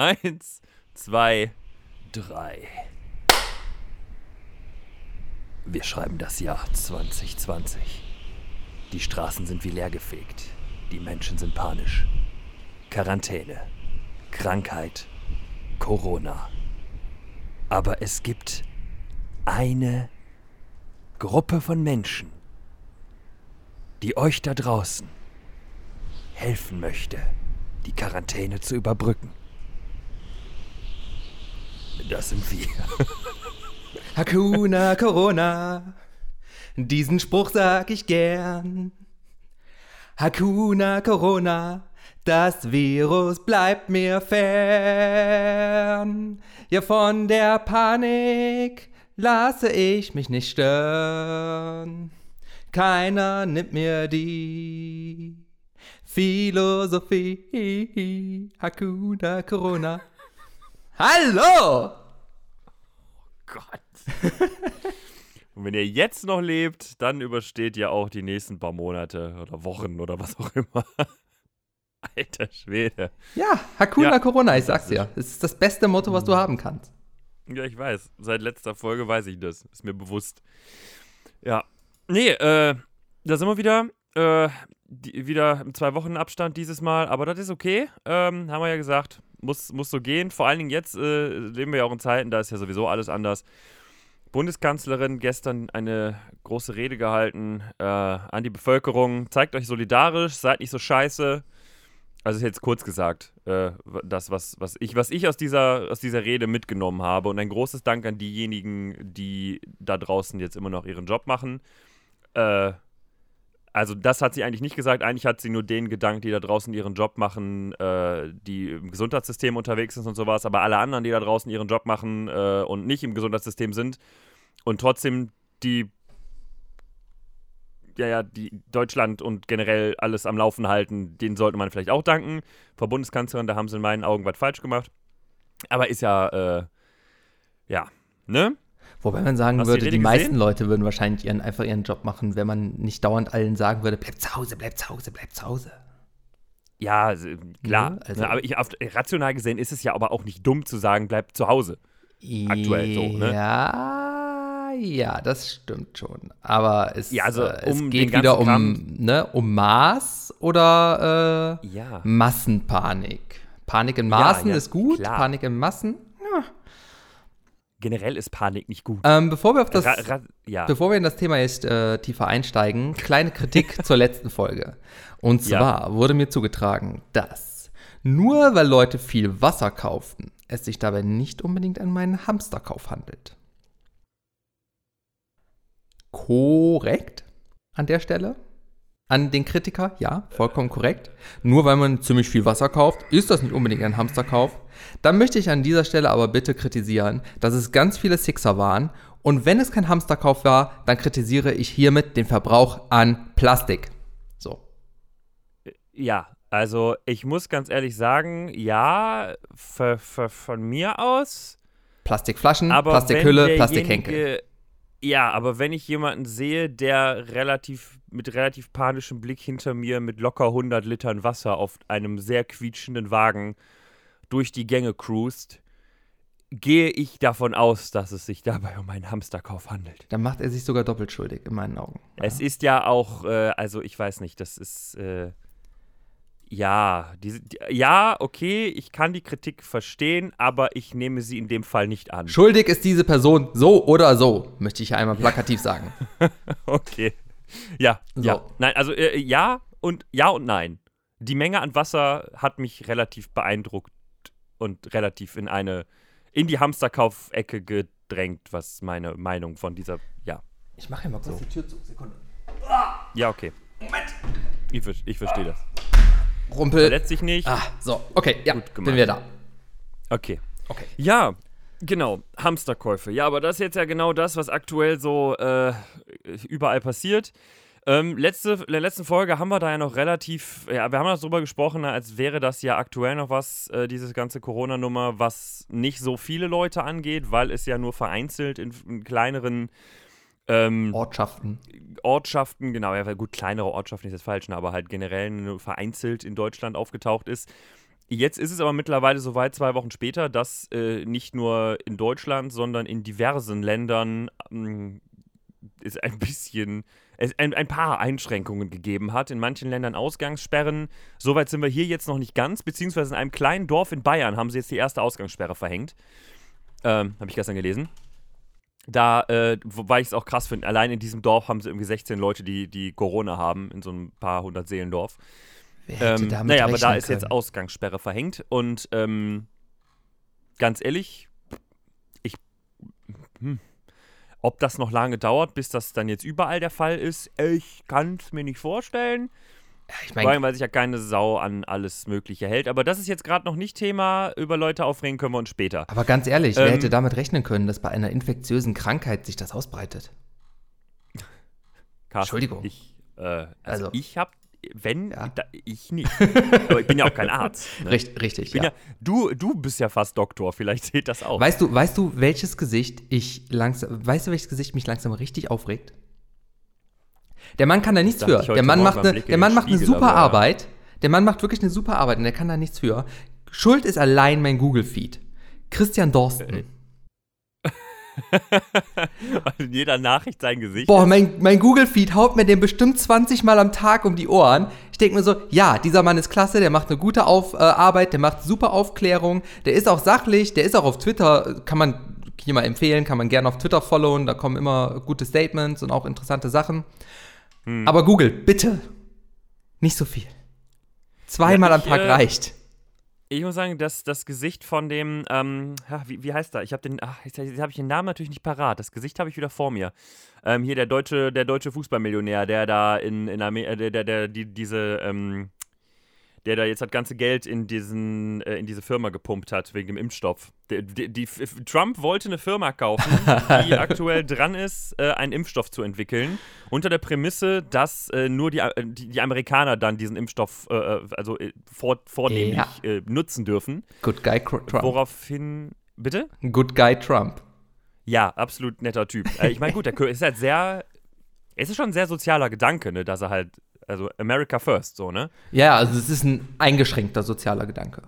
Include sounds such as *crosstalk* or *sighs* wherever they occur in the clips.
Eins, zwei, drei. Wir schreiben das Jahr 2020. Die Straßen sind wie leergefegt. Die Menschen sind panisch. Quarantäne. Krankheit. Corona. Aber es gibt eine Gruppe von Menschen, die euch da draußen helfen möchte, die Quarantäne zu überbrücken. Das sind wir. *laughs* Hakuna Corona, diesen Spruch sag ich gern. Hakuna Corona, das Virus bleibt mir fern. Ja, von der Panik lasse ich mich nicht stören. Keiner nimmt mir die Philosophie. Hakuna Corona. Hallo! Gott. *laughs* Und wenn ihr jetzt noch lebt, dann übersteht ihr auch die nächsten paar Monate oder Wochen oder was auch immer. *laughs* Alter Schwede. Ja, Hakuna Ja. Corona, ich sag's dir. Es ist das beste Motto, was du haben kannst. Ja, ich weiß. Seit letzter Folge weiß ich das. Ist mir bewusst. Ja. Nee, äh, da sind wir wieder. Äh, die, wieder im zwei Wochen Abstand dieses Mal, aber das ist okay. Ähm, haben wir ja gesagt. Muss, muss so gehen. Vor allen Dingen jetzt äh, leben wir ja auch in Zeiten, da ist ja sowieso alles anders. Bundeskanzlerin gestern eine große Rede gehalten äh, an die Bevölkerung. Zeigt euch solidarisch, seid nicht so scheiße. Also ist jetzt kurz gesagt, äh, das, was, was, ich, was ich aus dieser, aus dieser Rede mitgenommen habe. Und ein großes Dank an diejenigen, die da draußen jetzt immer noch ihren Job machen. Äh, also das hat sie eigentlich nicht gesagt. Eigentlich hat sie nur denen gedankt, die da draußen ihren Job machen, äh, die im Gesundheitssystem unterwegs sind und sowas. Aber alle anderen, die da draußen ihren Job machen äh, und nicht im Gesundheitssystem sind und trotzdem die ja, ja, die Deutschland und generell alles am Laufen halten, denen sollte man vielleicht auch danken. Frau Bundeskanzlerin, da haben sie in meinen Augen was falsch gemacht. Aber ist ja, äh, ja, ne? Wobei man sagen Hast die würde, die, Rede meisten? Leute würden wahrscheinlich ihren, einfach ihren Job machen, wenn man nicht dauernd allen sagen würde, bleib zu Hause, bleib zu Hause, bleib zu Hause. Ja, s- klar. Ja, also- ne, aber ich, rational gesehen ist es ja aber auch nicht dumm zu sagen, bleib zu Hause. Aktuell so, ne? Ja, ja, das stimmt schon. Aber es, Ja, also, äh, es um geht den wieder um, ne, um Maß oder äh, Ja. Massenpanik. Panik in Maßen ist gut. Panik in Massen. Generell ist Panik nicht gut. Ähm, bevor wir auf das Ra ra ja. Bevor wir in das Thema jetzt äh, tiefer einsteigen, kleine Kritik *laughs* zur letzten Folge. Und Ja. zwar wurde mir zugetragen, dass nur weil Leute viel Wasser kauften, es sich dabei nicht unbedingt an meinen Hamsterkauf handelt. Korrekt an der Stelle? An den Kritiker, ja, vollkommen korrekt. Nur weil man ziemlich viel Wasser kauft, ist das nicht unbedingt ein Hamsterkauf. Dann möchte ich an dieser Stelle aber bitte kritisieren, dass es ganz viele Sixer waren. Und wenn es kein Hamsterkauf war, dann kritisiere ich hiermit den Verbrauch an Plastik. So. Ja, also ich muss ganz ehrlich sagen, ja, für, für, von mir aus. Plastikflaschen, Aber Plastikhülle, Plastikhenkel. Ja, aber wenn ich jemanden sehe, der relativ mit relativ panischem Blick hinter mir mit locker 100 Litern Wasser auf einem sehr quietschenden Wagen durch die Gänge cruist, gehe ich davon aus, dass es sich dabei um einen Hamsterkauf handelt. Dann macht er sich sogar doppelt schuldig, in meinen Augen. Es ist ja auch, äh, also ich weiß nicht, das ist, äh, ja, diese, die, ja, okay, ich kann die Kritik verstehen, aber ich nehme sie in dem Fall nicht an. Schuldig ist diese Person so oder so, möchte ich einmal plakativ sagen. *laughs* Okay. Ja, So. ja. Nein, also äh, ja und ja und nein. Die Menge an Wasser hat mich relativ beeindruckt und relativ in eine, in die Hamsterkaufecke gedrängt, was meine Meinung von dieser, ja. Ich mache ja mal kurz die Tür zu. Sekunde. Ja, okay. Moment. Ich, ich verstehe das. Rumpel. Verletzt sich nicht. Ah, so. Okay, ja, Gut bin wir da. Okay. Okay. Ja, genau. Hamsterkäufe. Ja, aber das ist jetzt ja genau das, was aktuell so äh, überall passiert. Ähm, letzte, in der letzten Folge haben wir da ja noch relativ, ja, wir haben noch drüber gesprochen, als wäre das ja aktuell noch was, äh, diese ganze Corona-Nummer, was nicht so viele Leute angeht, weil es ja nur vereinzelt in, in kleineren ähm, Ortschaften. Ortschaften, genau, ja, gut, kleinere Ortschaften ist jetzt falsch, ne, aber halt generell nur vereinzelt in Deutschland aufgetaucht ist. Jetzt ist es aber mittlerweile soweit, zwei Wochen später, dass äh, nicht nur in Deutschland, sondern in diversen Ländern ähm, es ein bisschen, es ein, ein paar Einschränkungen gegeben hat. In manchen Ländern Ausgangssperren. Soweit sind wir hier jetzt noch nicht ganz, beziehungsweise in einem kleinen Dorf in Bayern haben sie jetzt die erste Ausgangssperre verhängt. Ähm, Habe ich gestern gelesen. Da, äh, wobei ich es auch krass finde, allein in diesem Dorf haben sie irgendwie 16 Leute, die, die Corona haben, in so ein paar hundert Seelendorf. Wer Ähm, naja, aber da ist jetzt? Ausgangssperre verhängt und ähm, ganz ehrlich, ich, hm, ob das noch lange dauert, bis das dann jetzt überall der Fall ist, ich kann es mir nicht vorstellen. Ich Vor meine, allem, weil sich ja keine Sau an alles Mögliche hält. Aber das ist jetzt gerade noch nicht Thema. Über Leute aufregen können wir uns später. aber ganz ehrlich, wer Ähm, hätte damit rechnen können, dass bei einer infektiösen Krankheit sich das ausbreitet? Carsten, Entschuldigung. Ich, äh, also, Also- ich hab, wenn, Ja. da, ich nicht. aber ich bin ja auch kein Arzt. *laughs* Ne? Richt, richtig, Ich bin ja. ja. du, du bist ja fast Doktor, vielleicht zählt das auch. Weißt du, weißt du, welches Gesicht ich langsam, weißt du, welches Gesicht mich langsam richtig aufregt? Der Mann kann da nichts für. Der Mann macht, eine, der Mann macht eine super aber. Arbeit. Der Mann macht wirklich eine super Arbeit und der kann da nichts für. Schuld ist allein mein Google-Feed. Christian Dorsten. *laughs* in jeder Nachricht sein Gesicht. Boah, mein, mein Google-Feed haut mir den bestimmt 20 Mal am Tag um die Ohren. Ich denke mir so, ja, dieser Mann ist klasse, der macht eine gute auf, äh, Arbeit, der macht super Aufklärung, der ist auch sachlich, der ist auch auf Twitter, kann man hier mal empfehlen, kann man gerne auf Twitter followen, da kommen immer gute Statements und auch interessante Sachen. Hm. Aber Google, bitte, nicht so viel. Zweimal Ja, am ich, Tag äh, reicht. Ich muss sagen, dass das Gesicht von dem, ähm, ja, wie, wie heißt er? Ich habe den, ach, jetzt, jetzt habe ich den Namen natürlich nicht parat. Das Gesicht habe ich wieder vor mir. Ähm, hier der deutsche, der deutsche Fußballmillionär, der da in, in Amer äh, der, der, der, die, diese, ähm, der da jetzt das ganze Geld in diesen, äh, in diese Firma gepumpt hat wegen dem Impfstoff. Der, die, die, Trump wollte eine Firma kaufen, *laughs* die aktuell dran ist, äh, einen Impfstoff zu entwickeln, unter der Prämisse, dass äh, nur die, äh, die, die Amerikaner dann diesen Impfstoff äh, äh, also vor, vornehmlich Ja. nutzen dürfen. Good Guy Trump. Woraufhin. Bitte? Good Guy Trump. Ja, absolut netter Typ. Ich meine, gut, der ist halt sehr. Es ist schon ein sehr sozialer Gedanke, ne, dass er halt. Also America First, so, ne? Ja, also es ist ein eingeschränkter sozialer Gedanke.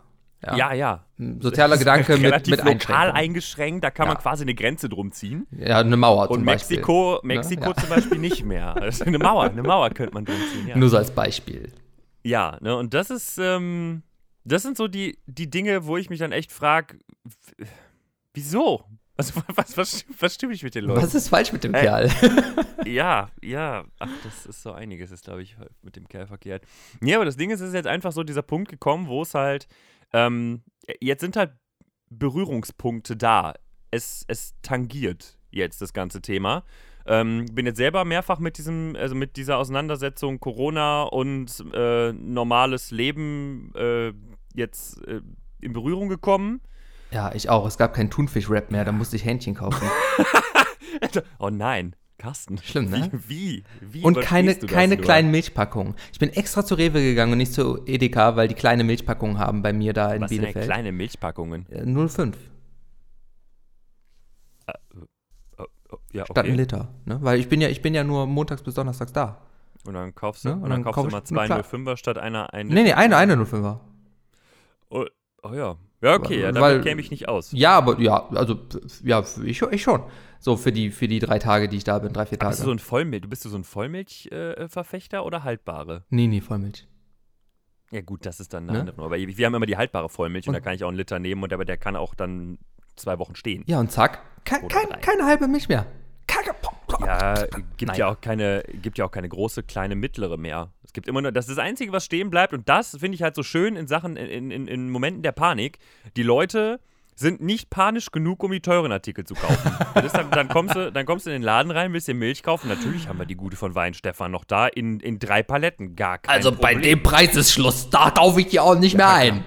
Ja, ja. Ein Sozialer *laughs* Gedanke mit, mit lokal eingeschränkt, da kann Ja. man quasi eine Grenze drum ziehen. Ja, eine Mauer zum Und Beispiel. Mexiko, Ne? Mexiko Ja. zum Beispiel nicht mehr. *laughs* Also eine Mauer, eine Mauer könnte man drum ziehen, ja. Nur so als Beispiel. Ja, ne, und das ist, ähm, das sind so die, die Dinge, wo ich mich dann echt frage, wieso? Also, *laughs* was, was, was stimme ich mit den Leuten? Was ist falsch mit dem Äh, Kerl? *laughs* Ja, ja. Ach, das ist so einiges, ist, glaube ich, mit dem Kerl verkehrt. Nee, aber das Ding ist, es ist jetzt einfach so dieser Punkt gekommen, wo es halt, ähm, jetzt sind halt Berührungspunkte da. Es, es tangiert jetzt das ganze Thema. Ähm, bin jetzt selber mehrfach mit diesem, also mit dieser Auseinandersetzung Corona und äh, normales Leben äh, jetzt äh, in Berührung gekommen. Ja, ich auch. Es gab keinen Thunfisch-Rap mehr, da musste ich Hähnchen kaufen. *laughs* Oh nein, Carsten. Schlimm, ne? Wie? Wie? wie Und keine, das keine kleinen Milchpackungen. Ich bin extra zu Rewe gegangen und nicht zu Edeka, weil die kleine Milchpackungen haben bei mir da in Was sind denn Bielefeld. kleine Milchpackungen? Äh, 0,5 Oh, oh, ja, statt ein okay. Liter. Ne? Weil ich bin ja, ich bin ja nur montags bis donnerstags da. Und dann kaufst du, Ne? und Und dann dann kaufst kauf du nur zwei klar. 05er statt einer ein Nee, nee, eine, eine 0,5er. Oh, oh ja. Ja, okay, ja, Weil- damit käme ich nicht aus. Ja, aber ja, also ja, ich, ich schon. So für die, für die drei Tage, die ich da bin, drei, vier Tage. Bist du so ein Vollmilch, bist du so ein Vollmilch-Verfechter oder haltbare? nee, nee, Vollmilch. Ja gut, das ist dann eine Ne? andere. Aber wir haben immer die haltbare Vollmilch und, Und- da kann ich auch einen Liter nehmen und aber der kann auch dann zwei Wochen stehen. Ja, und zack, kein, kein, keine halbe Milch mehr. Keine, Ja, gibt Nein. ja auch keine, gibt ja auch keine große, kleine, mittlere mehr. Es gibt immer nur, das ist das Einzige, was stehen bleibt und das finde ich halt so schön in Sachen, in, in, in Momenten der Panik. Die Leute sind nicht panisch genug, um die teuren Artikel zu kaufen. *laughs* dann, dann, kommst du, dann kommst du in den Laden rein, willst dir Milch kaufen. Natürlich haben wir die gute von Weinstefan noch da in, in drei Paletten. Gar kein Also bei Problem. dem Preis ist Schluss. Da kaufe ich die auch nicht mehr ein.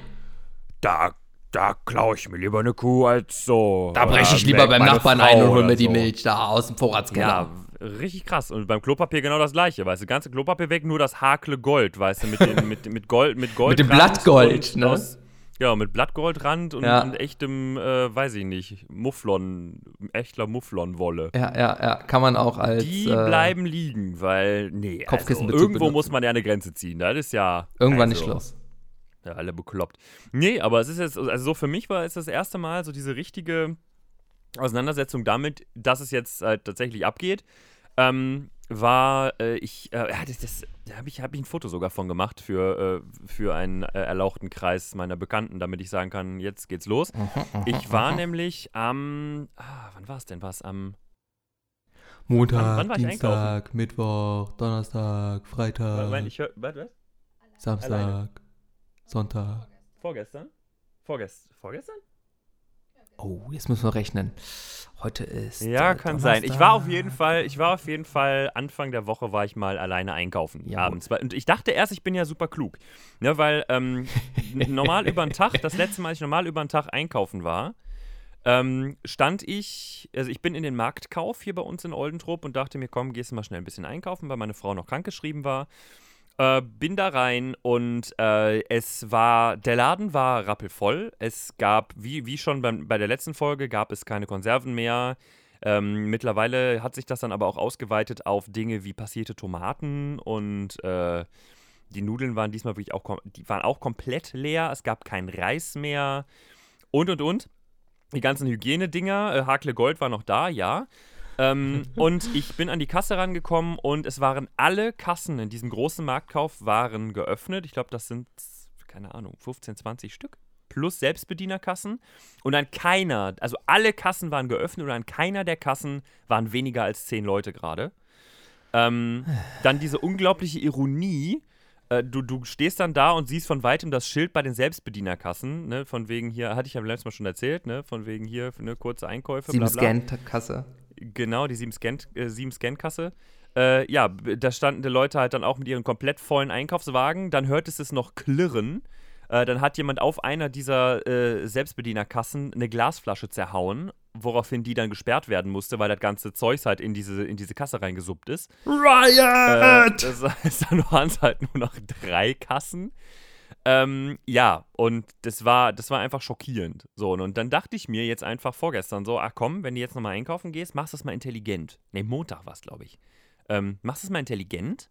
Da, da klaue ich mir lieber eine Kuh als so. Da breche ich lieber beim Nachbarn Frau ein und hole mir die so. Milch da aus dem Vorratskeller. Ja, richtig krass. Und beim Klopapier genau das gleiche, weißt du, ganze Klopapier weg, nur das Hakle Gold, weißt du, mit, den, mit, mit Gold, mit Gold. Mit dem Blattgold, ne? ja, mit Blattgoldrand und, Ja. und echtem, äh, weiß ich nicht, Mufflon, echter Mufflonwolle. Ja, ja, ja, kann man auch als. Die äh, bleiben liegen, weil, nee, also, Kopfkissenbezug irgendwo benutzen. muss man ja eine Grenze ziehen. Das ist ja. Irgendwann also, ist Schluss. Ja, alle bekloppt. Nee, aber es ist jetzt, also so für mich war es das erste Mal so diese richtige Auseinandersetzung damit, dass es jetzt halt tatsächlich abgeht. Ähm, war äh, ich, äh, ja, das, das da habe ich, hab ich ein Foto sogar von gemacht für, äh, für einen äh, erlauchten Kreis meiner Bekannten, damit ich sagen kann, jetzt geht's los. Ich war nämlich am, ah, wann war es denn? War es am Montag, Wann- wann Dienstag, Mittwoch, Donnerstag, Freitag, Moment, ich hör, was, was? Samstag, alleine. Sonntag. Vorgestern? Vorgest vorgestern? Oh, jetzt müssen wir rechnen. Heute ist. Ja, äh, kann sein. Ich war auf Donnerstag. jeden Fall, ich war auf jeden Fall, Anfang der Woche war ich mal alleine einkaufen, Jawohl. abends. Und ich dachte erst, ich bin ja super klug. Ne, weil ähm, *laughs* normal über den Tag, das letzte Mal, als ich normal über den Tag einkaufen war, ähm, stand ich, also ich bin in den Marktkauf hier bei uns in Oldentrupp und dachte mir, komm, gehst du mal schnell ein bisschen einkaufen, weil meine Frau noch krankgeschrieben war. Äh, bin da rein und äh, es war, der Laden war rappelvoll. Es gab, wie, wie schon beim, bei der letzten Folge, gab es keine Konserven mehr. Ähm, mittlerweile hat sich das dann aber auch ausgeweitet auf Dinge wie passierte Tomaten und äh, die Nudeln waren diesmal wirklich auch, die waren auch komplett leer. Es gab keinen Reis mehr und und und. Die ganzen Hygienedinger, äh, Hakle Gold war noch da, ja. Ähm, und ich bin an die Kasse rangekommen und es waren alle Kassen in diesem großen Marktkauf waren geöffnet. Ich glaube, das sind, keine Ahnung, 15, 20 Stück. Plus Selbstbedienerkassen. Und an keiner, also alle Kassen waren geöffnet und an keiner der Kassen waren weniger als 10 Leute gerade. Ähm, dann diese unglaubliche Ironie. Äh, du, du stehst dann da und siehst von weitem das Schild bei den Selbstbedienerkassen, ne, von wegen hier, hatte ich ja letztes Mal schon erzählt, ne, von wegen hier, ne, kurze Einkäufe, Sieben. Scan-Kasse. Genau, die 7-Scan- äh, 7-Scan-Kasse. Äh, ja, da standen die Leute halt dann auch mit ihren komplett vollen Einkaufswagen. Dann hörtest es noch klirren. Äh, dann hat jemand auf einer dieser äh, Selbstbedienerkassen eine Glasflasche zerhauen, woraufhin die dann gesperrt werden musste, weil das ganze Zeugs halt in diese, in diese Kasse reingesuppt ist. Äh, Riot! das heißt, dann waren es halt nur noch drei Kassen. Ähm, ja, und das war, das war einfach schockierend. So, und dann dachte ich mir jetzt einfach vorgestern so, ach komm, wenn du jetzt nochmal einkaufen gehst, machst du es mal intelligent. Ne, Montag war es, glaube ich. Ähm, machst du es mal intelligent,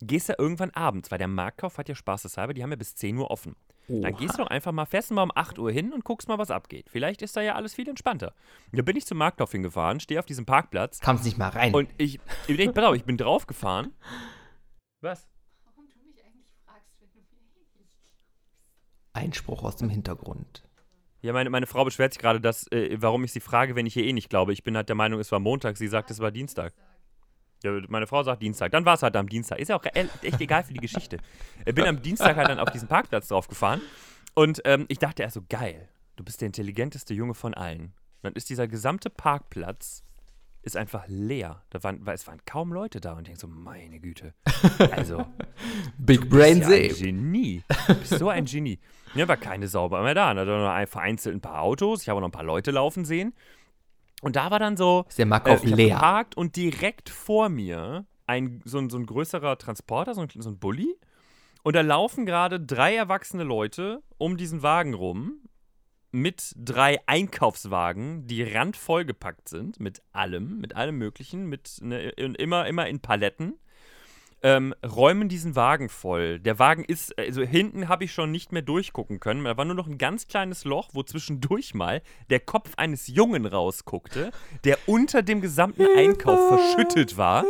gehst da irgendwann abends, weil der Marktkauf hat ja spaßeshalber, die haben ja bis 10 Uhr offen. Dann gehst du doch einfach mal fest mal um 8 Uhr hin und guckst mal, was abgeht. Vielleicht ist da ja alles viel entspannter. Da bin ich zum Marktkauf hingefahren, stehe auf diesem Parkplatz Kam's nicht mal rein. und ich, ich, ich, ich bin draufgefahren. *laughs* Was? Warum du mich eigentlich fragst, wenn du mir eh nicht Einspruch aus dem Hintergrund. Ja, meine, meine Frau beschwert sich gerade, dass, äh, warum ich sie frage, wenn ich ihr eh nicht glaube. Ich bin halt der Meinung, es war Montag. Sie sagt, es war Dienstag. Ja, meine Frau sagt Dienstag. Dann war es halt am Dienstag. Ist ja auch echt egal für die Geschichte. Ich bin am Dienstag halt dann auf diesen Parkplatz draufgefahren. Und ähm, ich dachte erst so, geil, du bist der intelligenteste Junge von allen. Dann ist dieser gesamte Parkplatz ist einfach leer. Da waren, es waren kaum Leute da. Und ich denke so, meine Güte. *laughs* Also, Big Brain bist ja ein. Genie. Du bist so ein Genie. Mir war keine Sauber mehr da. Da nur ein, vereinzelt ein paar Autos. Ich habe noch ein paar Leute laufen sehen. Und da war dann so, Ist der Marktkauf äh, leer. geparkt und direkt vor mir ein, so, ein, so ein größerer Transporter, so ein, so ein Bulli. Und da laufen gerade drei erwachsene Leute um diesen Wagen rum mit drei Einkaufswagen, die randvoll gepackt sind, mit allem, mit allem Möglichen, mit ne, immer, immer in Paletten. Ähm, räumen diesen Wagen voll. Der Wagen ist, also hinten habe ich schon nicht mehr durchgucken können. Da war nur noch ein ganz kleines Loch, wo zwischendurch mal der Kopf eines Jungen rausguckte, der unter dem gesamten Einkauf verschüttet war.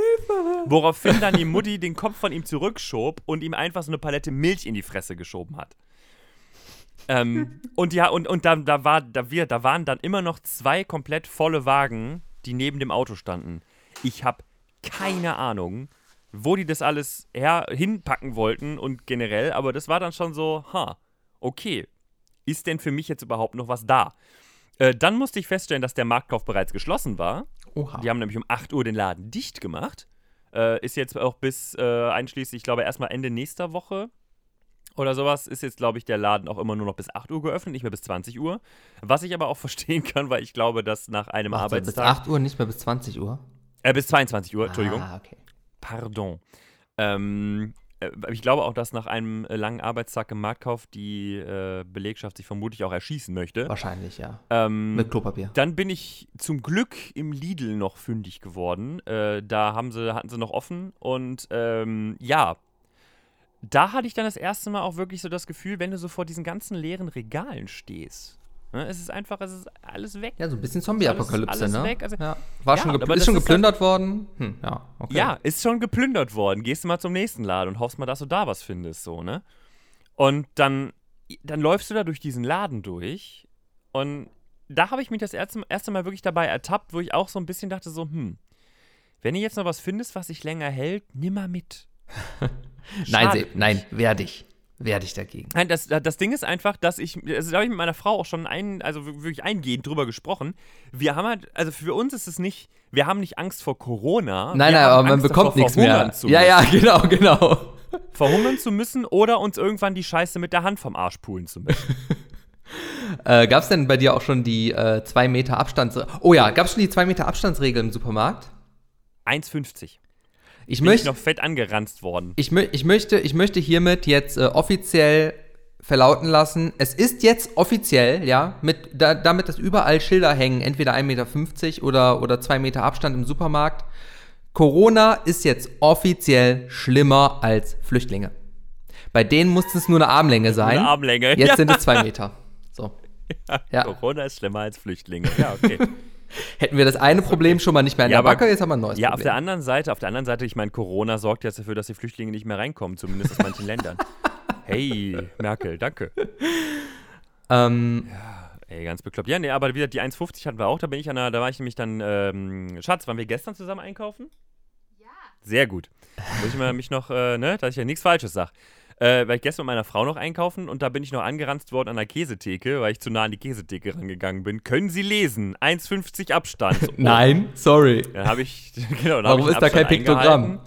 Woraufhin dann die Mutti den Kopf von ihm zurückschob und ihm einfach so eine Palette Milch in die Fresse geschoben hat. Ähm, *laughs* und ja, und, und da, da, war, da, wir, da waren dann immer noch zwei komplett volle Wagen, die neben dem Auto standen. Ich habe keine Ahnung, wo die das alles her hinpacken wollten und generell, aber das war dann schon so, ha, okay, ist denn für mich jetzt überhaupt noch was da? Äh, dann musste ich feststellen, dass der Marktkauf bereits geschlossen war. Oha. Die haben nämlich um 8 Uhr den Laden dicht gemacht. Äh, ist jetzt auch bis äh, einschließlich, ich glaube, erstmal Ende nächster Woche oder sowas, ist jetzt, glaube ich, der Laden auch immer nur noch bis 8 Uhr geöffnet, nicht mehr bis 20 Uhr. Was ich aber auch *laughs* verstehen kann, weil ich glaube, dass nach einem bis Arbeitstag. 8 Uhr, nicht mehr bis 20 Uhr. Äh, bis 22 Uhr, Entschuldigung. Ah, okay. Pardon. Ähm, äh, ich glaube auch, dass nach einem äh, langen Arbeitstag im Marktkauf die äh, Belegschaft sich vermutlich auch erschießen möchte. Wahrscheinlich, ja. Ähm, Mit Klopapier. dann bin ich zum Glück im Lidl noch fündig geworden. Äh, da haben sie, hatten sie noch offen und ähm, ja, da hatte ich dann das erste Mal auch wirklich so das Gefühl, wenn du so vor diesen ganzen leeren Regalen stehst. Ne, es ist einfach, es ist alles weg. Ja, so ein bisschen Zombie-Apokalypse, ne? also- ja. War Ja, schon, ist schon ist halt- geplündert worden? Hm, ja, okay. Ja, ist schon geplündert worden. Gehst du mal zum nächsten Laden und hoffst mal, dass du da was findest, so, ne? Und dann, dann läufst du da durch diesen Laden durch und da habe ich mich das erste, erste Mal wirklich dabei ertappt, wo ich auch so ein bisschen dachte, so, hm, wenn du jetzt noch was findest, was sich länger hält, nimm mal mit. *laughs* Nein, Se nein, werde ich. Werde ich dagegen. Nein, das, das Ding ist einfach, dass ich, also da habe ich mit meiner Frau auch schon ein, also wirklich eingehend drüber gesprochen. Wir haben halt, also für uns ist es nicht, wir haben nicht Angst vor Corona. Nein, nein, aber man Angst bekommt davor, nichts mehr. Ja, ja, genau, genau. *laughs* verhungern zu müssen oder uns irgendwann die Scheiße mit der Hand vom Arsch pulen zu müssen. *laughs* Äh, gab es denn bei dir auch schon die äh, 2 Meter Abstands... Oh ja, gab es schon die 2 Meter Abstandsregel im Supermarkt? 1,50. Ich Bin ich möchte... noch fett angeranzt worden. Ich, ich, möchte, ich möchte hiermit jetzt äh, offiziell verlauten lassen, es ist jetzt offiziell, ja, mit, da, damit dass überall Schilder hängen, entweder 1,50 Meter oder, oder 2 Meter Abstand im Supermarkt. Corona ist jetzt offiziell schlimmer als Flüchtlinge. Bei denen musste es nur eine Armlänge sein. Eine Armlänge. Jetzt ja. sind es 2 Meter. So. *laughs* Ja. Corona ist schlimmer als Flüchtlinge. Ja, okay. *laughs* Hätten wir das eine Problem schon mal nicht mehr in Ja, der aber- Backe, jetzt haben wir ein neues ja, auf Problem. der anderen Seite, auf der anderen Seite, ich meine, Corona sorgt jetzt dafür, dass die Flüchtlinge nicht mehr reinkommen, zumindest aus manchen Ländern. *laughs* Hey, Merkel, danke. ähm, Ey, ganz bekloppt. Ja, nee, aber wieder die 1,50 hatten wir auch. Da bin ich an der, da war ich nämlich dann, ähm, Schatz, waren wir gestern zusammen einkaufen? Ja. Sehr gut. Muss ich mal mich noch, äh, ne, dass ich ja nichts Falsches sag. Äh, war ich gestern mit meiner Frau noch einkaufen und da bin ich noch angeranzt worden an der Käsetheke, weil ich zu nah an die Käsetheke rangegangen bin. Können Sie lesen? 1,50 Abstand. *laughs* Oh. nein, sorry. Dann habe ich, *laughs* genau, dann hab Warum ich ist da kein Piktogramm?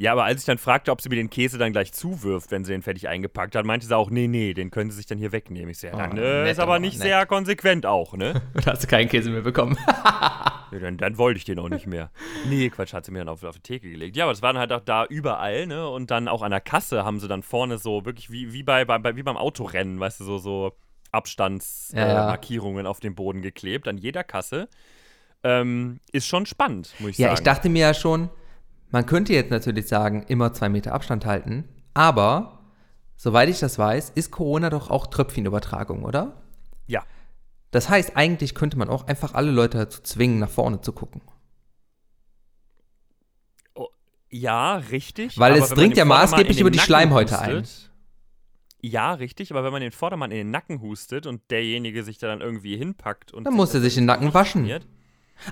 Ja, aber als ich dann fragte, ob sie mir den Käse dann gleich zuwirft, wenn sie den fertig eingepackt hat, meinte sie auch, nee, nee, den können sie sich dann hier wegnehmen. Ich so, ja, dann Oh, nett ist aber nicht nett. sehr konsequent auch, ne? *laughs* Da hast du keinen Käse mehr bekommen. *laughs* Ja, dann, dann wollte ich den auch nicht mehr. Nee, Quatsch, hat sie mir dann auf, auf die Theke gelegt. Ja, aber das waren halt auch da überall, ne? Und dann auch an der Kasse haben sie dann vorne so wirklich wie, wie, bei, bei, wie beim Autorennen, weißt du, so, so Abstandsmarkierungen Ja, äh, ja. Markierungen auf den Boden geklebt, an jeder Kasse. Ähm, ist schon spannend, muss ich Ja, sagen. ich dachte mir ja schon, man könnte jetzt natürlich sagen, immer zwei Meter Abstand halten, aber soweit ich das weiß, ist Corona doch auch Tröpfchenübertragung, oder? Ja. Das heißt, eigentlich könnte man auch einfach alle Leute dazu zwingen, nach vorne zu gucken. Ja, richtig. Weil es dringt ja maßgeblich über die Nacken Schleimhäute hustet, Ja, richtig, aber wenn man den Vordermann in den Nacken hustet und derjenige sich da dann irgendwie hinpackt und Dann muss er sich den Nacken waschen. trainiert,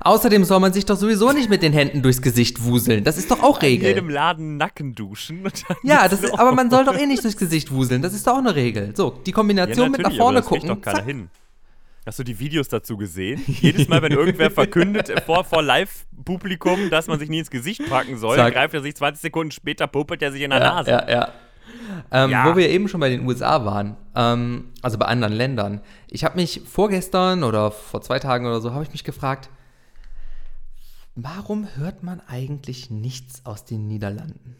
Außerdem soll man sich doch sowieso nicht mit den Händen durchs Gesicht wuseln. Das ist doch auch in jedem Regel. Laden Nacken duschen. Ja, das ist, aber man soll doch eh nicht durchs Gesicht wuseln. Das ist doch auch eine Regel. So, die Kombination mit nach vorne aber das gucken. doch keiner zack. hin. Hast du die Videos dazu gesehen? Jedes Mal, wenn irgendwer verkündet vor, vor Live-Publikum, dass man sich nie ins Gesicht packen soll, Zack. greift er sich 20 Sekunden später, puppelt er sich in der Ja, Nase. ja, ja. Ähm, Ja. Wo wir eben schon bei den USA waren, ähm, also bei anderen Ländern. Ich habe mich vorgestern oder vor zwei Tagen oder so, habe ich mich gefragt, warum hört man eigentlich nichts aus den Niederlanden?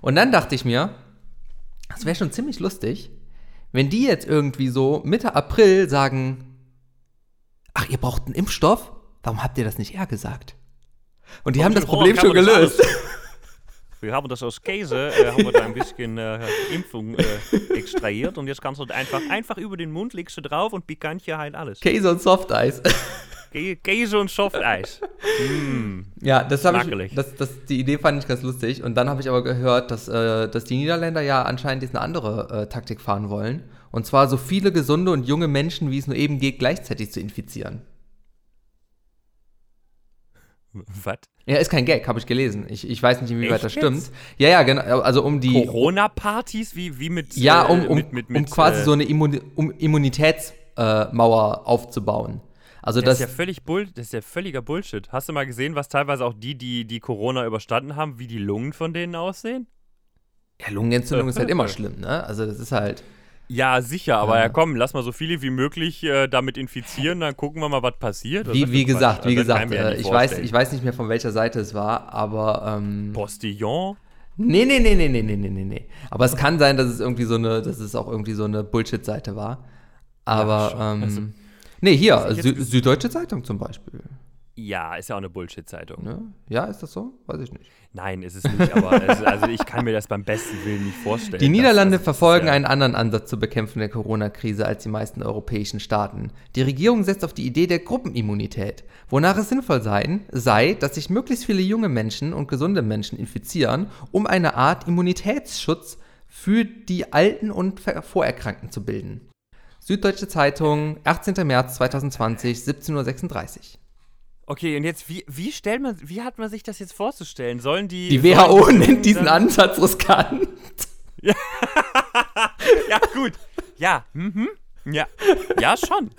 Und dann dachte ich mir, das wäre schon ziemlich lustig, wenn die jetzt irgendwie so Mitte April sagen, ach, ihr braucht einen Impfstoff? Warum habt ihr das nicht eher gesagt? Und die haben das Problem schon gelöst. *laughs* Wir haben das aus Käse, äh, haben wir da ein bisschen äh, Impfung äh, extrahiert und jetzt kannst du einfach, einfach über den Mund legst du drauf und Pikantje heilt alles. Käse und Softeis. *laughs* Kä- Käse und Softeis. Mm. Ja, das habe ich, das, das, die Idee fand ich ganz lustig. Und dann habe ich aber gehört, dass, äh, dass die Niederländer ja anscheinend jetzt eine andere äh, Taktik fahren wollen. Und zwar so viele gesunde und junge Menschen, wie es nur eben geht, gleichzeitig zu infizieren. Was? Ja, ist kein Gag, habe ich gelesen. Ich, ich weiß nicht, inwieweit Echt das stimmt. jetzt? Ja, ja, genau. Also um die. Corona-Partys? Wie, wie mit. Ja, äh, um, um, mit, mit, um mit, quasi äh, so eine Immun um Immunitätsmauer Mauer aufzubauen. Also das, das ist ja völlig Bull, das ist ja völliger Bullshit. Hast du mal gesehen, was teilweise auch die, die die Corona überstanden haben, wie die Lungen von denen aussehen? Ja, Lungenentzündung ist halt immer *laughs* schlimm, ne? Also das ist halt. Ja, sicher, aber ja, ja komm, lass mal so viele wie möglich äh, damit infizieren, dann gucken wir mal, was passiert. Wie, wie gesagt, wie also gesagt, äh, ich, weiß, ich weiß nicht mehr, von welcher Seite es war, aber. Ähm, Postillon? Nee, nee, nee, nee, nee, nee, nee, nee. Aber es kann sein, dass es irgendwie so eine, dass es auch irgendwie so eine Bullshit-Seite war. Aber. Ja, nee, hier, Sü jetzt Süddeutsche Zeitung zum Beispiel. Ja, ist ja auch eine Bullshit-Zeitung. Ne? Ja, ist das so? Weiß ich nicht. Nein, ist es nicht, aber es, also ich kann mir das beim besten Willen nicht vorstellen. Die dass- Niederlande also, das ist verfolgen ja- einen anderen Ansatz zur Bekämpfung der Corona-Krise als die meisten europäischen Staaten. Die Regierung setzt auf die Idee der Gruppenimmunität, wonach es sinnvoll sein, sei, dass sich möglichst viele junge Menschen und gesunde Menschen infizieren, um eine Art Immunitätsschutz für die Alten und Vorerkrankten zu bilden. Süddeutsche Zeitung, 18. März 2020, 17.36 Uhr. Okay, und jetzt, wie, wie stellt man, wie hat man sich das jetzt vorzustellen? Sollen die. Die WHO nennt diesen Ansatz riskant. *laughs* Ja, gut. Ja, mhm. Ja. Ja, schon.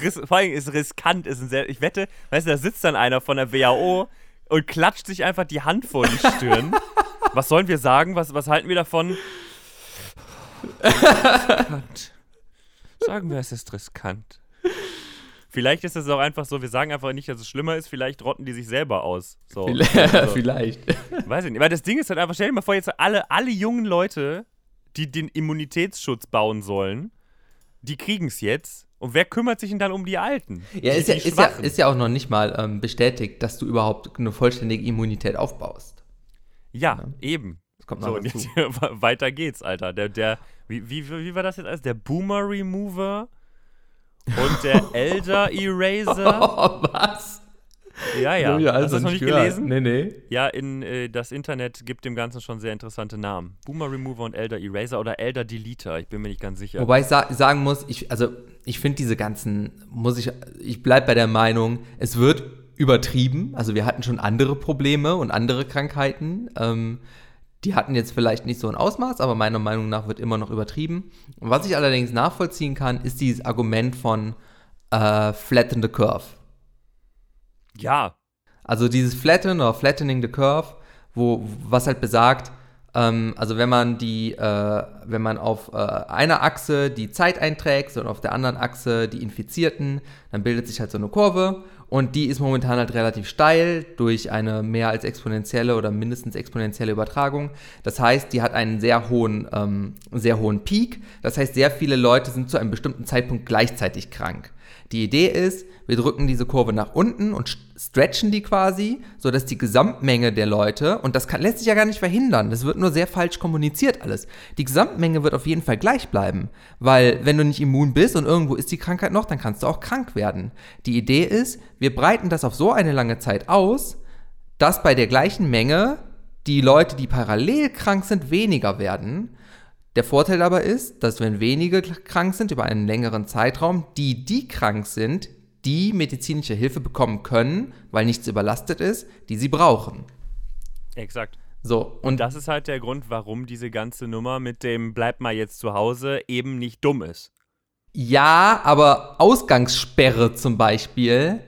Ris vor allem ist riskant, ist ein sehr. Ich wette, weißt du, da sitzt dann einer von der WHO und klatscht sich einfach die Hand vor die Stirn. was sollen wir sagen? Was, was halten wir davon? *laughs* Sagen wir, es ist riskant. Vielleicht ist es auch einfach so, wir sagen einfach nicht, dass es schlimmer ist, vielleicht rotten die sich selber aus. So. *laughs* Also, Vielleicht. Weiß ich nicht. Weil das Ding ist halt einfach, stell dir mal vor, jetzt alle, alle jungen Leute, die den Immunitätsschutz bauen sollen, die kriegen es jetzt. Und wer kümmert sich denn dann um die Alten? Ja, die, ist ja, die ist, ja, ist ja auch noch nicht mal ähm, bestätigt, dass du überhaupt eine vollständige Immunität aufbaust. ja, eben. Kommt So, noch und dazu. jetzt hier, *laughs* weiter geht's, Alter. Der, der, wie, wie, wie war das jetzt alles? Der Boomer Remover und der *laughs* Elder Eraser. *laughs* Oh, was? Ja, ja. Ich Hast du das noch nicht gelesen? Nee, nee. Ja, in, äh, das Internet gibt dem Ganzen schon sehr interessante Namen. Boomer Remover und Elder Eraser oder Elder Deleter. Ich bin mir nicht ganz sicher. Wobei ich sa sagen muss, ich, also ich finde diese ganzen, muss ich, ich bleibe bei der Meinung, es wird übertrieben. Also wir hatten schon andere Probleme und andere Krankheiten. Ähm, die hatten jetzt vielleicht nicht so ein Ausmaß, aber meiner Meinung nach wird immer noch übertrieben. Was ich allerdings nachvollziehen kann, ist dieses Argument von äh, flatten the curve. ja, Also dieses Flatten oder Flattening the Curve, wo, was halt besagt, ähm, also wenn man die, äh, wenn man auf äh, einer Achse die Zeit einträgt und auf der anderen Achse die Infizierten, dann bildet sich halt so eine Kurve und die ist momentan halt relativ steil durch eine mehr als exponentielle oder mindestens exponentielle Übertragung. Das heißt, die hat einen sehr hohen, ähm, sehr hohen Peak. Das heißt, sehr viele Leute sind zu einem bestimmten Zeitpunkt gleichzeitig krank. Die Idee ist, wir drücken diese Kurve nach unten und stretchen die quasi, sodass die Gesamtmenge der Leute, und das kann, lässt sich ja gar nicht verhindern, das wird nur sehr falsch kommuniziert alles, die Gesamtmenge wird auf jeden Fall gleich bleiben, weil wenn du nicht immun bist und irgendwo ist die Krankheit noch, dann kannst du auch krank werden. Die Idee ist, wir breiten das auf so eine lange Zeit aus, dass bei der gleichen Menge die Leute, die parallel krank sind, weniger werden. Der Vorteil aber ist, dass wenn wenige krank sind über einen längeren Zeitraum, die, die krank sind, die medizinische Hilfe bekommen können, weil nichts überlastet ist, die sie brauchen. exakt. So, und Das ist halt der Grund, warum diese ganze Nummer mit dem Bleib mal jetzt zu Hause eben nicht dumm ist. ja, aber Ausgangssperre zum Beispiel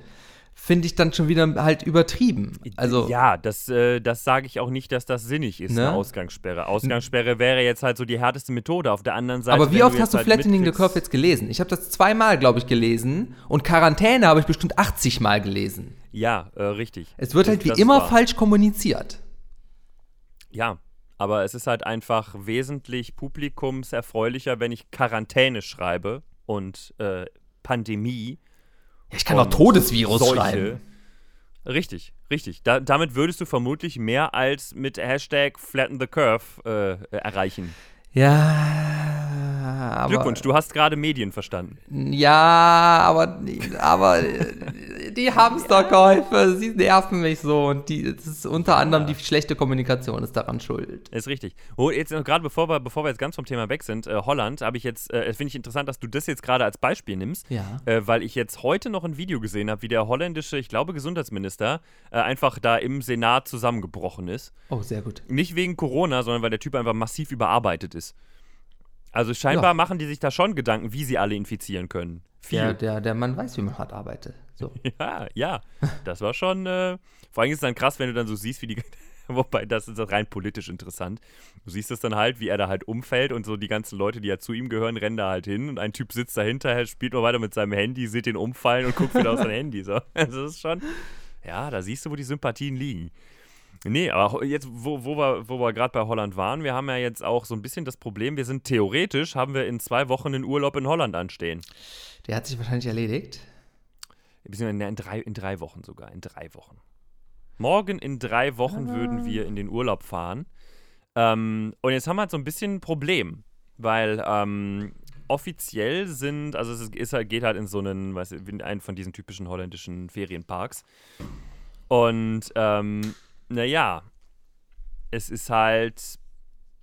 finde ich dann schon wieder halt übertrieben. Also, ja, das, äh, das sage ich auch nicht, dass das sinnig ist, Ne? eine Ausgangssperre. Ausgangssperre wäre jetzt halt so die härteste Methode. Auf der anderen Seite. aber wie oft hast du halt Flattening the Curve jetzt gelesen? Ich habe das zweimal, glaube ich, gelesen und Quarantäne habe ich bestimmt 80 Mal gelesen. Ja, äh, richtig. Es wird halt wie das immer war- falsch kommuniziert. Ja, aber es ist halt einfach wesentlich publikumserfreulicher, wenn ich Quarantäne schreibe und äh, Pandemie. Ja, ich kann auch Todesvirus Seuche. schreiben. Richtig, richtig. Da, damit würdest du vermutlich mehr als mit Hashtag Flatten the Curve äh, erreichen. Ja, aber. Glückwunsch, du hast gerade Medien verstanden. Ja, aber, aber die Hamsterkäufe, sie nerven mich so und die, das ist unter anderem die schlechte Kommunikation ist daran schuld. Ist richtig. Oh, jetzt noch gerade bevor wir, bevor wir jetzt ganz vom Thema weg sind, äh, Holland, habe ich jetzt, äh, finde ich interessant, dass du das jetzt gerade als Beispiel nimmst, Ja. äh, weil ich jetzt heute noch ein Video gesehen habe, wie der holländische, ich glaube, Gesundheitsminister äh, einfach da im Senat zusammengebrochen ist. Oh, sehr gut. Nicht wegen Corona, sondern weil der Typ einfach massiv überarbeitet ist. Also scheinbar Ja. machen die sich da schon Gedanken, wie sie alle infizieren können. Viel. Der, der, der Mann weiß, wie man hart arbeitet. So. *laughs* Ja, ja. Das war schon. Äh, vor allem ist es dann krass, wenn du dann so siehst, wie die. *laughs* Wobei, das ist rein politisch interessant. Du siehst es dann halt, wie er da halt umfällt und so die ganzen Leute, die ja zu ihm gehören, rennen da halt hin und ein Typ sitzt dahinter, spielt noch weiter mit seinem Handy, sieht den umfallen und guckt wieder auf sein *laughs* Handy. So. Also das ist schon. Ja, da siehst du, wo die Sympathien liegen. Nee, aber jetzt, wo, wo wir, wo wir gerade bei Holland waren, wir haben ja jetzt auch so ein bisschen das Problem, wir sind theoretisch, haben wir in zwei Wochen einen Urlaub in Holland anstehen. Der hat sich wahrscheinlich erledigt. beziehungsweise in drei, in drei Wochen sogar, in drei Wochen. Morgen in drei Wochen würden wir in den Urlaub fahren. Ähm, und jetzt haben wir halt so ein bisschen ein Problem, weil ähm, offiziell sind, also es ist, halt, geht halt in so einen, weiß ich, in einen von diesen typischen holländischen Ferienparks. Und ähm, naja, es ist halt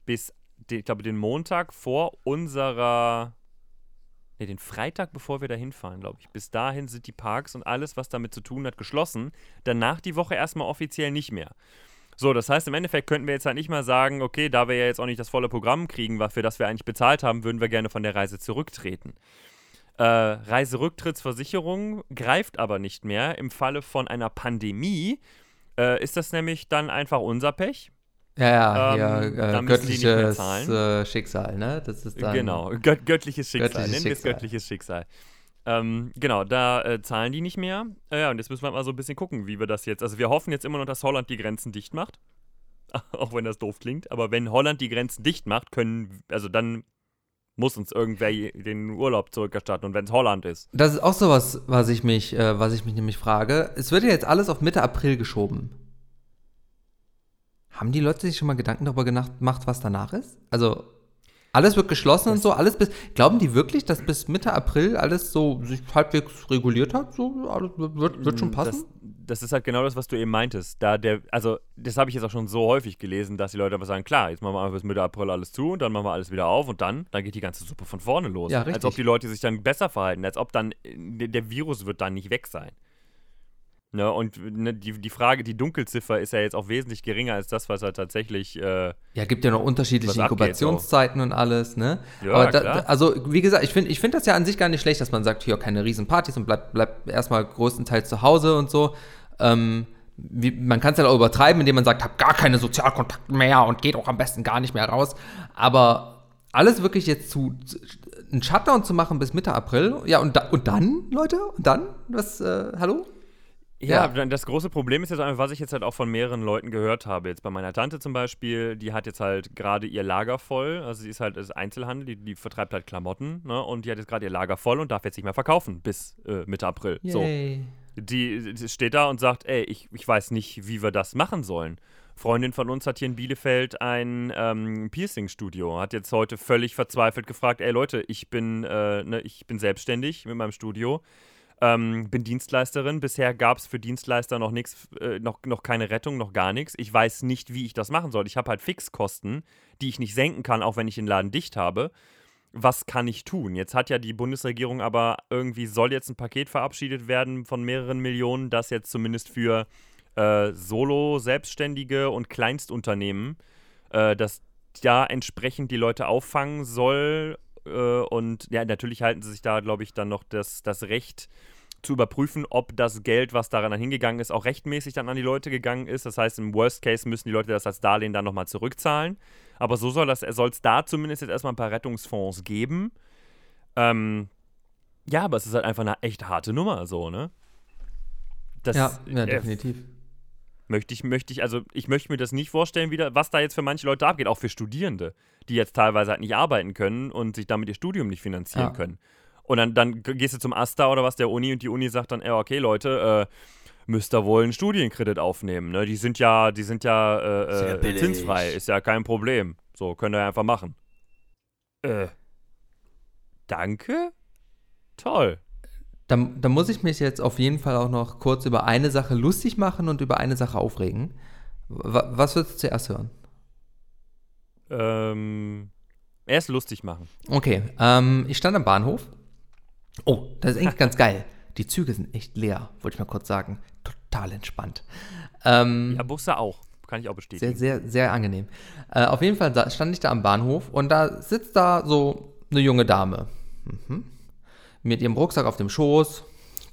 bis, ich glaube, den Montag vor unserer Ne, den Freitag, bevor wir da hinfahren, glaube ich. Bis dahin sind die Parks und alles, was damit zu tun hat, geschlossen. Danach die Woche erstmal offiziell nicht mehr. So, das heißt, im Endeffekt könnten wir jetzt halt nicht mal sagen, okay, da wir ja jetzt auch nicht das volle Programm kriegen, für das wir eigentlich bezahlt haben, würden wir gerne von der Reise zurücktreten. Äh, Reiserücktrittsversicherung greift aber nicht mehr. Im Falle von einer Pandemie äh, ist das nämlich dann einfach unser Pech. Ja, ja, ähm, ja äh, göttliches äh, Schicksal, ne? Das ist dann genau, gött göttliches Schicksal, göttliches nennen wir es göttliches Schicksal. Ähm, genau, da äh, zahlen die nicht mehr. Ja, und jetzt müssen wir mal so ein bisschen gucken, wie wir das jetzt. Also wir hoffen jetzt immer noch, dass Holland die Grenzen dicht macht. *laughs* Auch wenn das doof klingt. Aber wenn Holland die Grenzen dicht macht, können, also dann muss uns irgendwer den Urlaub zurückerstatten und wenn es Holland ist. Das ist auch so was, was ich mich, äh, was ich mich nämlich frage. Es wird ja jetzt alles auf Mitte April geschoben. Haben die Leute sich schon mal Gedanken darüber gemacht, was danach ist? Also alles wird geschlossen und so, alles bis. Glauben die wirklich, dass bis Mitte April alles so sich halbwegs reguliert hat? So, alles wird, wird schon passen? Das, ist halt genau das, was du eben meintest. Da der, also, das habe ich jetzt auch schon so häufig gelesen, dass die Leute aber sagen, klar, jetzt machen wir einfach bis Mitte April alles zu und dann machen wir alles wieder auf und dann, dann geht die ganze Suppe von vorne los. Ja, richtig. Als ob die Leute sich dann besser verhalten, als ob dann der Virus wird dann nicht weg sein. Ne, und ne, die, die Frage, die Dunkelziffer ist ja jetzt auch wesentlich geringer als das, was er tatsächlich. Äh, ja, gibt ja noch unterschiedliche Inkubationszeiten und alles, ne? Ja, Aber da, klar. also, wie gesagt, ich finde ich find das ja an sich gar nicht schlecht, dass man sagt, hier keine Riesenpartys und bleibt bleib erstmal größtenteils zu Hause und so. Ähm, wie, man kann es ja auch übertreiben, indem man sagt, hab gar keine Sozialkontakte mehr und geht auch am besten gar nicht mehr raus. Aber alles wirklich jetzt zu, zu einen Shutdown zu machen bis Mitte April, ja, und, da, und dann, Leute? Und dann? Was, äh, hallo? Ja, ja, das große Problem ist jetzt einfach, was ich jetzt halt auch von mehreren Leuten gehört habe. Jetzt bei meiner Tante zum Beispiel, die hat jetzt halt gerade ihr Lager voll. Also sie ist halt ist Einzelhandel, die, die vertreibt halt Klamotten, ne? Und die hat jetzt gerade ihr Lager voll und darf jetzt nicht mehr verkaufen bis äh, Mitte April. Yay. So. Die, die, steht da und sagt, ey, ich, ich weiß nicht, wie wir das machen sollen. Freundin von uns hat hier in Bielefeld ein ähm, Piercing-Studio. Hat jetzt heute völlig verzweifelt gefragt, ey Leute, ich bin, äh, ne, ich bin selbstständig mit meinem Studio ähm, bin Dienstleisterin. Bisher gab es für Dienstleister noch nichts, äh, noch, noch keine Rettung, noch gar nichts. Ich weiß nicht, wie ich das machen soll. Ich habe halt Fixkosten, die ich nicht senken kann, auch wenn ich den Laden dicht habe. Was kann ich tun? Jetzt hat ja die Bundesregierung aber irgendwie soll jetzt ein Paket verabschiedet werden von mehreren Millionen, das jetzt zumindest für äh, Solo-Selbstständige und Kleinstunternehmen, äh, dass da entsprechend die Leute auffangen soll äh, und ja, natürlich halten sie sich da, glaube ich, dann noch das, das Recht zu überprüfen, ob das Geld, was daran dann hingegangen ist, auch rechtmäßig dann an die Leute gegangen ist. Das heißt, im Worst Case müssen die Leute das als Darlehen dann nochmal zurückzahlen. Aber so soll es da zumindest jetzt erstmal ein paar Rettungsfonds geben. Ähm, ja, aber es ist halt einfach eine echt harte Nummer, so, ne? Das, ja, ja, äh, definitiv. Möchte ich, möchte ich, also ich möchte mir das nicht vorstellen, wieder, was da jetzt für manche Leute abgeht, auch für Studierende, die jetzt teilweise halt nicht arbeiten können und sich damit ihr Studium nicht finanzieren ja. können. Und dann, dann gehst du zum AStA oder was der Uni und die Uni sagt dann, ja, okay, Leute, äh, müsst ihr wohl einen Studienkredit aufnehmen. Ne? Die sind ja, die sind ja äh, äh, zinsfrei, ist ja kein Problem. So, könnt ihr einfach machen. Äh. Danke? Toll. Da, da muss ich mich jetzt auf jeden Fall auch noch kurz über eine Sache lustig machen und über eine Sache aufregen. Was würdest du zuerst hören? Ähm, erst lustig machen. Okay, ähm, ich stand am Bahnhof. Oh, das ist eigentlich *laughs* ganz geil. Die Züge sind echt leer, wollte ich mal kurz sagen. Total entspannt. Ähm, ja, Busse auch. Kann ich auch bestätigen. Sehr, sehr, sehr angenehm. Äh, auf jeden Fall stand ich da am Bahnhof und da sitzt da so eine junge Dame. Mhm mit ihrem Rucksack auf dem Schoß,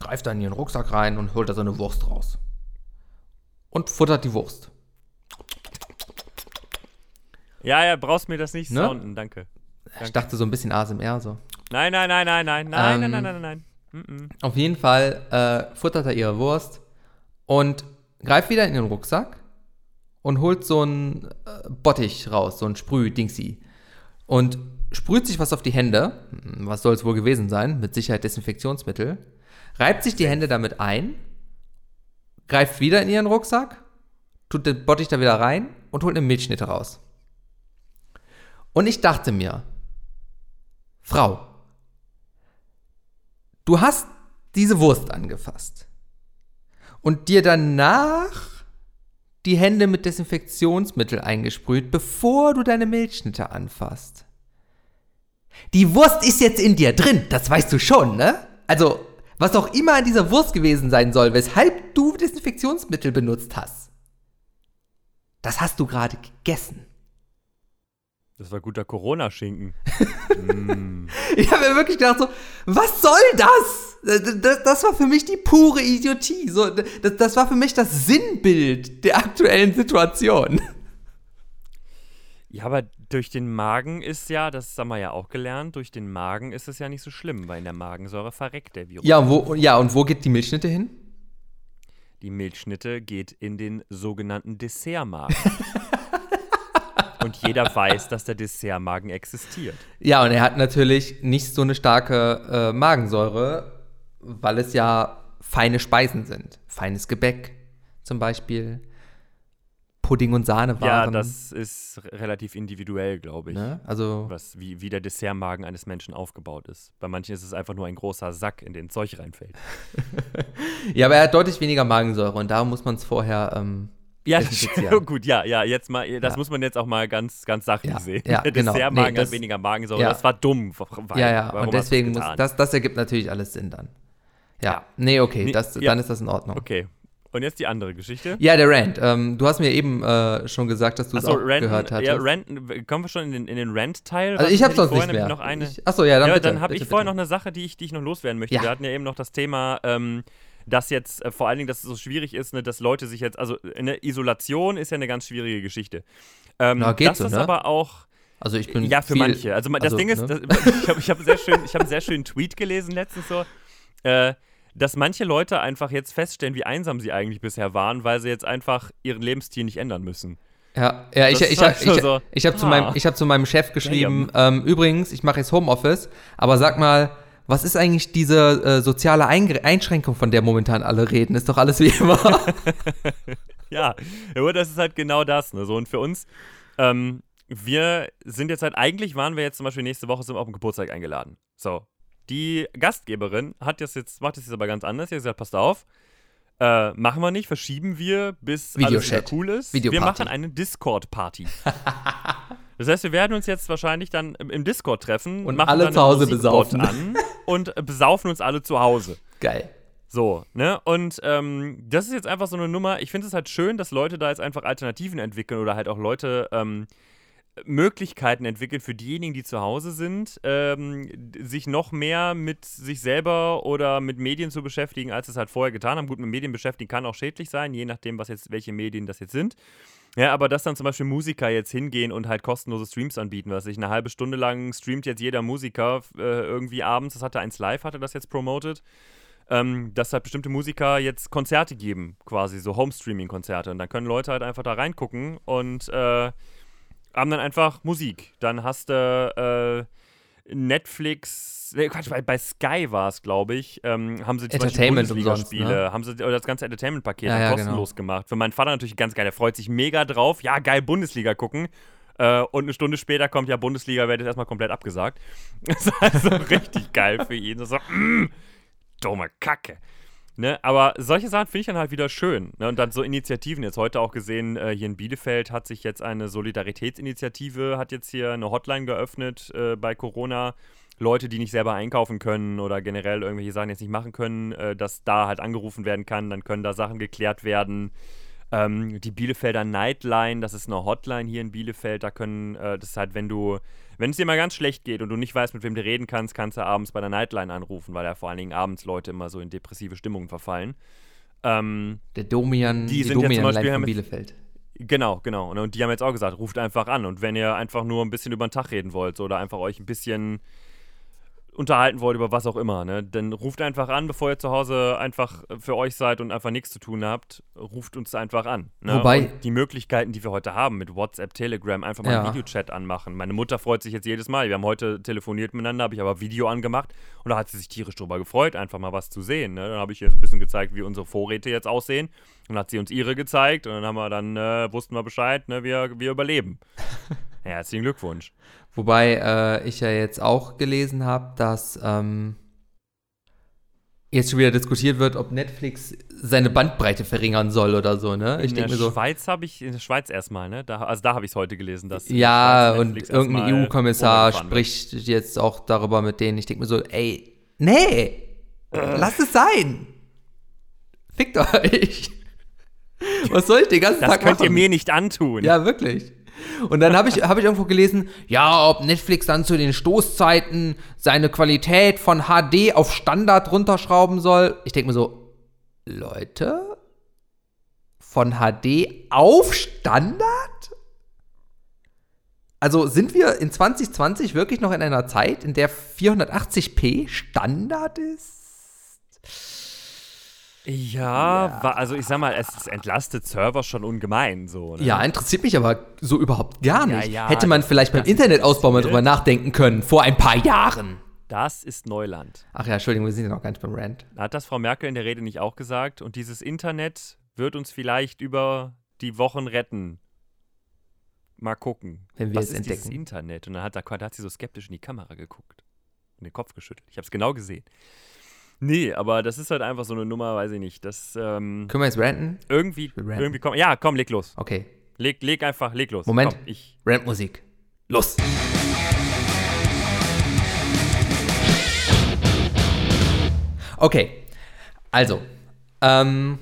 greift dann in ihren Rucksack rein und holt da so eine Wurst raus. Und futtert die Wurst. Ja, ja, brauchst mir das nicht ne? sounden, danke. danke. Ich dachte so ein bisschen ASMR so. Nein, nein, nein, nein, nein, nein, ähm, nein, nein, nein, nein. Mm Auf jeden Fall äh, futtert er ihre Wurst und greift wieder in den Rucksack und holt so ein äh, Bottich raus, so ein Sprüh-Dingsy. Und sprüht sich was auf die Hände, was soll es wohl gewesen sein, mit Sicherheit Desinfektionsmittel, reibt sich die Hände damit ein, greift wieder in ihren Rucksack, tut den Bottich da wieder rein und holt eine Milchschnitte raus. Und ich dachte mir, Frau, du hast diese Wurst angefasst und dir danach die Hände mit Desinfektionsmittel eingesprüht, bevor du deine Milchschnitte anfasst. Die Wurst ist jetzt in dir drin, das weißt du schon, ne? Also, was auch immer an dieser Wurst gewesen sein soll, weshalb du Desinfektionsmittel benutzt hast. Das hast du gerade gegessen. Das war guter Corona-Schinken. *laughs* Ich habe mir wirklich gedacht so, was soll das? Das, das? das war für mich die pure Idiotie. So, das, das war für mich das Sinnbild der aktuellen Situation. Ja, aber durch den Magen ist ja, das haben wir ja auch gelernt, durch den Magen ist es ja nicht so schlimm, weil in der Magensäure verreckt der Virus. Ja, und wo, ja, und wo geht die Milchschnitte hin? Die Milchschnitte geht in den sogenannten Dessertmagen. *laughs* und jeder weiß, dass der Dessertmagen existiert. Ja, und er hat natürlich nicht so eine starke äh, Magensäure, weil es ja feine Speisen sind. Feines Gebäck zum Beispiel. Pudding und Sahne Ja, waren. das ist relativ individuell, glaube ich. ne? Also, Was, wie, wie der Dessertmagen eines Menschen aufgebaut ist. Bei manchen ist es einfach nur ein großer Sack, in den Zeug reinfällt. *laughs* ja, aber er hat deutlich weniger Magensäure und da muss man es vorher. Ähm, Ja, *laughs* gut, ja, ja, jetzt mal, das Ja. muss man jetzt auch mal ganz, ganz sachlich Ja, sehen. ja, der genau. Dessertmagen Nee, das- hat weniger Magensäure. ja. Das war dumm. Weil, ja, ja, und deswegen muss. Das, das ergibt natürlich alles Sinn dann. Ja, Ja. nee, okay, Nee, das, ja. dann ist das in Ordnung. Okay. Und jetzt die andere Geschichte. Ja, der Rant. Ähm, du hast mir eben äh, schon gesagt, dass du es Achso, auch Ranten, gehört hattest. ja, Ranten, kommen wir schon in den, in den Rant-Teil? also ich habe sonst vorher nicht mehr. Noch eine, ich, achso, ja, dann ja, bitte. dann habe ich vorher bitte. noch eine Sache, die ich, die ich noch loswerden möchte. Ja. Wir hatten ja eben noch das Thema, ähm, dass jetzt äh, vor allen Dingen, dass es so schwierig ist, ne, dass Leute sich jetzt, also eine Isolation ist ja eine ganz schwierige Geschichte. Ähm, Na, geht dass so, das ne? aber auch Also ich bin Ja, für viel, manche. Also, das also, Ding ist, ne? das, *laughs* ich habe ich hab sehr schön, ich hab einen sehr schönen Tweet gelesen letztens so, äh, dass manche Leute einfach jetzt feststellen, wie einsam sie eigentlich bisher waren, weil sie jetzt einfach ihren Lebensstil nicht ändern müssen. Ja, ja ich, Das ich, ich, halt ich, so ich, so, ich habe zu, ah. meinem, ich hab zu meinem Chef geschrieben, ähm, übrigens, ich mache jetzt Homeoffice, aber sag mal, was ist eigentlich diese äh, soziale Eingr Einschränkung, von der momentan alle reden? Ist doch alles wie immer. *laughs* Ja, aber das ist halt genau das. Ne? So, und für uns, ähm, wir sind jetzt halt, eigentlich waren wir jetzt zum Beispiel nächste Woche sind wir auf den Geburtstag eingeladen. So. Die Gastgeberin hat das jetzt, macht das jetzt aber ganz anders. Sie hat gesagt, passt auf, äh, machen wir nicht, verschieben wir, bis alles Videochat. wieder cool ist. Videoparty. Wir machen eine Discord-Party. *laughs* das heißt, wir werden uns jetzt wahrscheinlich dann im, Discord treffen Und machen alle dann zu Hause besaufen. an *laughs* und besaufen uns alle zu Hause. Geil. So, ne? Und ähm, das ist jetzt einfach so eine Nummer. Ich finde es halt schön, dass Leute da jetzt einfach Alternativen entwickeln oder halt auch Leute ähm, Möglichkeiten entwickeln für diejenigen, die zu Hause sind, ähm, sich noch mehr mit sich selber oder mit Medien zu beschäftigen, als es halt vorher getan haben. Gut, mit Medien beschäftigen kann auch schädlich sein, je nachdem, was jetzt, welche Medien das jetzt sind. Ja, aber dass dann zum Beispiel Musiker jetzt hingehen und halt kostenlose Streams anbieten, was ich eine halbe Stunde lang streamt jetzt jeder Musiker äh, irgendwie abends, das hatte eins live, hatte das jetzt promoted ähm, dass halt bestimmte Musiker jetzt Konzerte geben, quasi so Home-Streaming-Konzerte. Und dann können Leute halt einfach da reingucken und äh, haben dann einfach Musik. Dann hast du äh, Netflix, nee, Quatsch, bei, bei Sky war es, glaube ich, ähm, haben sie Beispiel Entertainment umsonst, ne? haben sie oder das ganze Entertainment-Paket Ja, ja, kostenlos gemacht. Für meinen Vater natürlich ganz geil, der freut sich mega drauf. Ja, geil, Bundesliga gucken. Äh, und eine Stunde später kommt ja Bundesliga, wird jetzt erstmal komplett abgesagt. *laughs* Das ist also richtig geil für ihn. So, mm, dumme Kacke. Ne, aber solche Sachen finde ich dann halt wieder schön. Ne? Und dann so Initiativen, jetzt heute auch gesehen, äh, hier in Bielefeld hat sich jetzt eine Solidaritätsinitiative, hat jetzt hier eine Hotline geöffnet äh, bei Corona. Leute, die nicht selber einkaufen können oder generell irgendwelche Sachen jetzt nicht machen können, äh, dass da halt angerufen werden kann, dann können da Sachen geklärt werden. Ähm, die Bielefelder Nightline, das ist eine Hotline hier in Bielefeld, da können, äh, das ist halt, wenn du, wenn es dir mal ganz schlecht geht und du nicht weißt, mit wem du reden kannst, kannst du abends bei der Nightline anrufen, weil ja vor allen Dingen abends Leute immer so in depressive Stimmungen verfallen. Ähm, Der Domian, Die die, sind jetzt zum Domian Beispiel von Bielefeld. Genau, genau. Und, und die haben jetzt auch gesagt, ruft einfach an. Und wenn ihr einfach nur ein bisschen über den Tag reden wollt oder einfach euch ein bisschen unterhalten wollt über was auch immer, ne, dann ruft einfach an, bevor ihr zu Hause einfach für euch seid und einfach nichts zu tun habt, ruft uns einfach an. Ne? Wobei- und die Möglichkeiten, die wir heute haben mit WhatsApp, Telegram, einfach mal Ja. einen Videochat anmachen. Meine Mutter freut sich jetzt jedes Mal. Wir haben heute telefoniert miteinander, habe ich aber Video angemacht und da hat sie sich tierisch drüber gefreut, einfach mal was zu sehen. Ne? Dann habe ich ihr ein bisschen gezeigt, wie unsere Vorräte jetzt aussehen. Und dann hat sie uns ihre gezeigt und dann haben wir dann, äh, wussten wir Bescheid, ne? wir, wir überleben. *laughs* herzlichen Glückwunsch. Wobei äh, ich ja jetzt auch gelesen habe, dass ähm, jetzt schon wieder diskutiert wird, ob Netflix seine Bandbreite verringern soll oder so, ne? Ich in der so. Schweiz habe ich, in der Schweiz erstmal, ne? Da, also da habe ich es heute gelesen, dass Ja, und irgendein EU-Kommissar wird. spricht jetzt auch darüber mit denen. Ich denke mir so, ey, nee, lass es sein. Fickt euch. *laughs* Was soll ich den ganzen Das Tag könnt machen? ihr mir nicht antun. Ja, wirklich. Und dann habe ich, hab ich irgendwo gelesen, ja, ob Netflix dann zu den Stoßzeiten seine Qualität von HD auf Standard runterschrauben soll. Ich denke mir so, Leute, von HD auf Standard? Also sind wir in 2020 wirklich noch in einer Zeit, in der 480p Standard ist? Ja, wa- also ich sag mal, es entlastet Server schon ungemein so. Ne? Ja, interessiert mich aber so überhaupt gar Ja, nicht. ja, Hätte man vielleicht beim Internetausbau mal drüber nachdenken können, vor ein paar Jahren. Das ist Neuland. Ach ja, Entschuldigung, wir sind ja noch gar nicht beim Rant. Hat das Frau Merkel in der Rede nicht auch gesagt? Und dieses Internet wird uns vielleicht über die Wochen retten. Mal gucken. Wenn wir Was es ist dieses entdecken. Internet? Und dann hat, da, da hat sie so skeptisch in die Kamera geguckt. Und den Kopf geschüttelt. Ich habe es genau gesehen. Nee, aber das ist halt einfach so eine Nummer, weiß ich nicht. Das ähm, Können wir jetzt ranten? irgendwie, ranten. irgendwie komm, ja, komm, leg los. Okay. Leg, leg einfach, leg los. Moment. Komm, ich. Rantmusik. Los. Okay. Also. Ähm.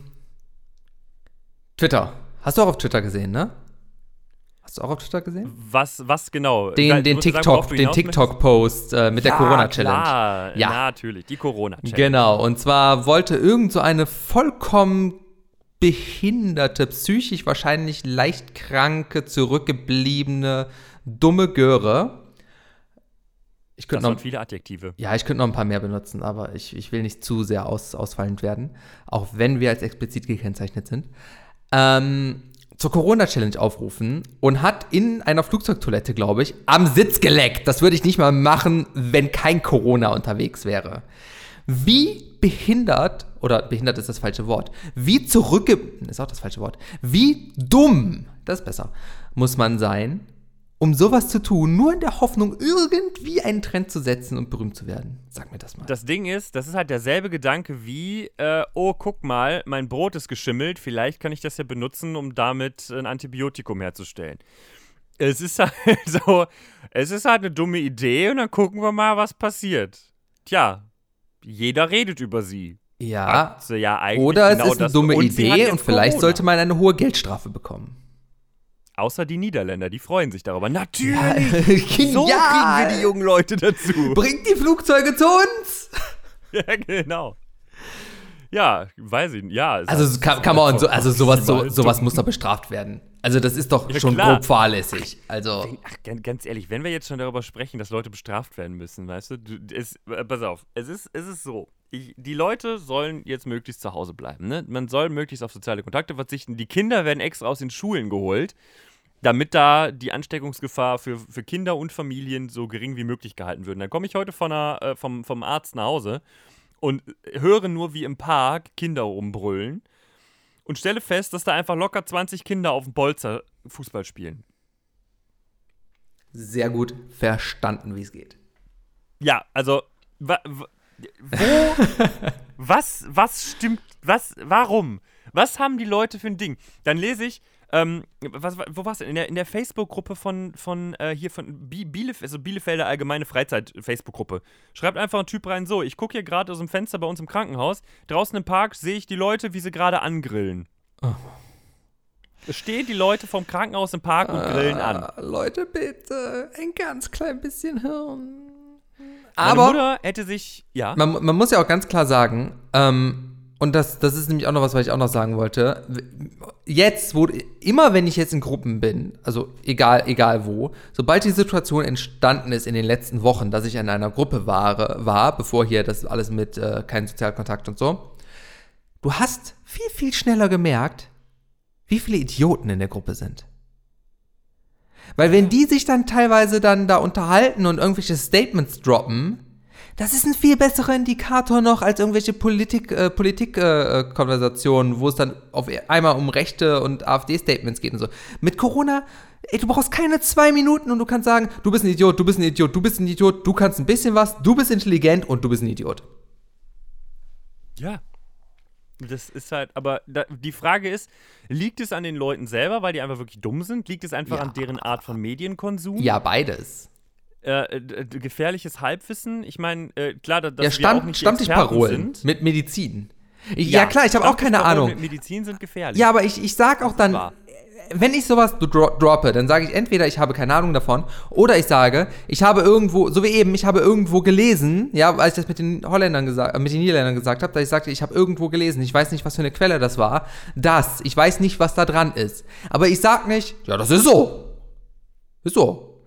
Twitter. Hast du auch auf Twitter gesehen, ne? Hast du auch auf Twitter gesehen? Was, was genau? Den, den sagen, TikTok, du den? TikTok-Post äh, mit der Ja, Corona-Challenge. Klar, Ja. natürlich. Die Corona-Challenge. Genau, und zwar wollte irgend so eine vollkommen behinderte, psychisch wahrscheinlich leicht kranke, zurückgebliebene, dumme Göre. Ich Das könnte waren noch, viele Adjektive. ja, ich könnte noch ein paar mehr benutzen, aber ich, ich will nicht zu sehr aus, ausfallend werden, auch wenn wir als explizit gekennzeichnet sind. Ähm, zur Corona-Challenge aufrufen und hat in einer Flugzeugtoilette, glaube ich, am Sitz geleckt. Das würde ich nicht mal machen, wenn kein Corona unterwegs wäre. Wie behindert, oder behindert ist das falsche Wort, wie zurückge... ist auch das falsche Wort. Wie dumm, das ist besser, muss man sein, um sowas zu tun, nur in der Hoffnung, irgendwie einen Trend zu setzen und berühmt zu werden. Sag mir das mal. Das Ding ist, das ist halt derselbe Gedanke wie, äh, oh, guck mal, mein Brot ist geschimmelt, vielleicht kann ich das ja benutzen, um damit ein Antibiotikum herzustellen. Es ist halt *laughs* so, es ist halt eine dumme Idee und dann gucken wir mal, was passiert. Tja, jeder redet über sie. ja, ja oder es genau ist eine dumme und Idee jetzt und vielleicht sollte man eine hohe Geldstrafe bekommen. Außer die Niederländer, die freuen sich darüber. Natürlich! *laughs* So Genial. kriegen wir die jungen Leute dazu. Bringt die Flugzeuge zu uns! *laughs* Ja, genau. Ja, weiß ich. Ja, es Also, kann, kann man so, also sowas, so, sowas muss doch bestraft werden. Also, das ist doch Ja, schon klar. grob fahrlässig. Also, Ach, ganz, ganz ehrlich, wenn wir jetzt schon darüber sprechen, dass Leute bestraft werden müssen, weißt du, du es, äh, pass auf, es ist, es ist so. Ich, die Leute sollen jetzt möglichst zu Hause bleiben. Ne? Man soll möglichst auf soziale Kontakte verzichten. Die Kinder werden extra aus den Schulen geholt, damit da die Ansteckungsgefahr für, für Kinder und Familien so gering wie möglich gehalten wird. Dann komme ich heute von einer, äh, vom, vom Arzt nach Hause und höre nur, wie im Park Kinder rumbrüllen und stelle fest, dass da einfach locker 20 Kinder auf dem Bolzer Fußball spielen. sehr gut verstanden, wie es geht. Ja, also wo *laughs* was was stimmt was warum was haben die Leute für ein Ding? Dann lese ich ähm, was, wo war's denn? In der, in der Facebook-Gruppe von, von äh, hier von Bi Bielef also Bielefelder Allgemeine Freizeit-Facebook-Gruppe. Schreibt einfach ein Typ rein, so, ich gucke hier gerade aus dem Fenster bei uns im Krankenhaus, draußen im Park sehe ich die Leute, wie sie gerade angrillen. Es stehen die Leute vom Krankenhaus im Park und grillen an. Ah, Leute, bitte, ein ganz klein bisschen Hirn. Meine Aber Mutter hätte sich, ja, man, man muss ja auch ganz klar sagen, ähm, und das, das ist nämlich auch noch was, was ich auch noch sagen wollte. jetzt, wo immer wenn ich jetzt in Gruppen bin, also egal, egal wo, sobald die Situation entstanden ist in den letzten Wochen, dass ich in einer Gruppe war, war bevor hier das alles mit äh, kein Sozialkontakt und so, du hast viel, viel schneller gemerkt, wie viele Idioten in der Gruppe sind. Weil wenn die sich dann teilweise dann da unterhalten und irgendwelche Statements droppen, das ist ein viel besserer Indikator noch als irgendwelche Politik, äh, Politik-Konversationen, äh, wo es dann auf einmal um Rechte und AfD-Statements geht und so. Mit Corona, ey, du brauchst keine zwei Minuten und du kannst sagen, du bist ein Idiot, du bist ein Idiot, du bist ein Idiot, du kannst ein bisschen was, du bist intelligent und du bist ein Idiot. Ja. Das ist halt, aber da, die Frage ist, liegt es an den Leuten selber, weil die einfach wirklich dumm sind? Liegt es einfach Ja. an deren Art von Medienkonsum? Ja, beides. Äh, äh, gefährliches Halbwissen? Ich meine, äh, klar, da- dass ja, wir auch Stand, nicht Stammtischparolen mit Medizin. Ich, ja, klar, ich habe auch keine Ahnung. Mit Medizin sind gefährlich. Ja, aber ich, ich sag auch dann. Wenn ich sowas dro droppe, dann sage ich entweder, ich habe keine Ahnung davon, oder ich sage, ich habe irgendwo, so wie eben, ich habe irgendwo gelesen, ja, als ich das mit den Holländern gesagt, äh, mit den Niederländern gesagt habe, dass ich sagte, ich habe irgendwo gelesen, ich weiß nicht, was für eine Quelle das war, das, ich weiß nicht, was da dran ist. Aber ich sag nicht, ja, das ist so. Ist so.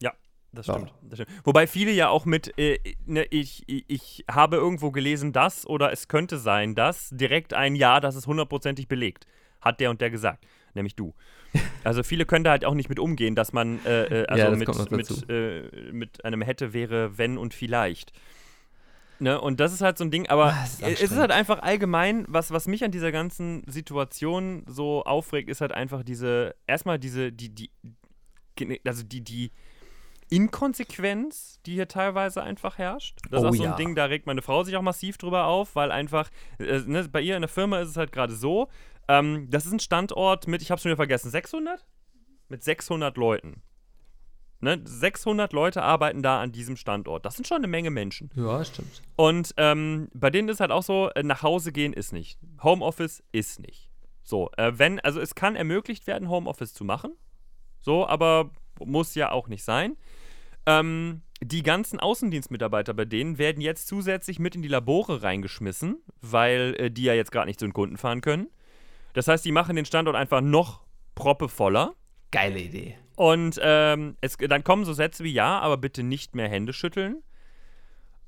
Ja, das stimmt, das stimmt. Wobei viele ja auch mit, äh, ne, ich, ich, ich habe irgendwo gelesen, das oder es könnte sein, dass direkt ein Ja, das ist hundertprozentig belegt, hat der und der gesagt, nämlich du. *laughs* Also viele können da halt auch nicht mit umgehen, dass man äh, äh, also Ja, das mit, mit, äh, mit einem hätte, wäre, wenn und vielleicht. Ne, und das ist halt so ein Ding, aber Ah, es ist es ist halt einfach allgemein, was, was mich an dieser ganzen Situation so aufregt, ist halt einfach diese, erstmal diese, die, die, also die, die Inkonsequenz, die hier teilweise einfach herrscht. Das ist Oh auch so ein ja. Ding, da regt meine Frau sich auch massiv drüber auf, weil einfach, äh, ne, bei ihr in der Firma ist es halt gerade so, ähm, das ist ein Standort mit, ich hab's schon wieder vergessen, 600? Mit 600 Leuten. Ne? 600 Leute arbeiten da an diesem Standort. Das sind schon eine Menge Menschen. Ja, stimmt. Und ähm, bei denen ist halt auch so, äh, nach Hause gehen ist nicht. Homeoffice ist nicht. So, äh, wenn, also es kann ermöglicht werden, Homeoffice zu machen. So, aber muss ja auch nicht sein. Ähm, die ganzen Außendienstmitarbeiter bei denen werden jetzt zusätzlich mit in die Labore reingeschmissen, weil äh, die ja jetzt gerade nicht zu den Kunden fahren können. Das heißt, die machen den Standort einfach noch proppevoller. Geile Idee. Und ähm, es, dann kommen so Sätze wie ja, aber bitte nicht mehr Hände schütteln.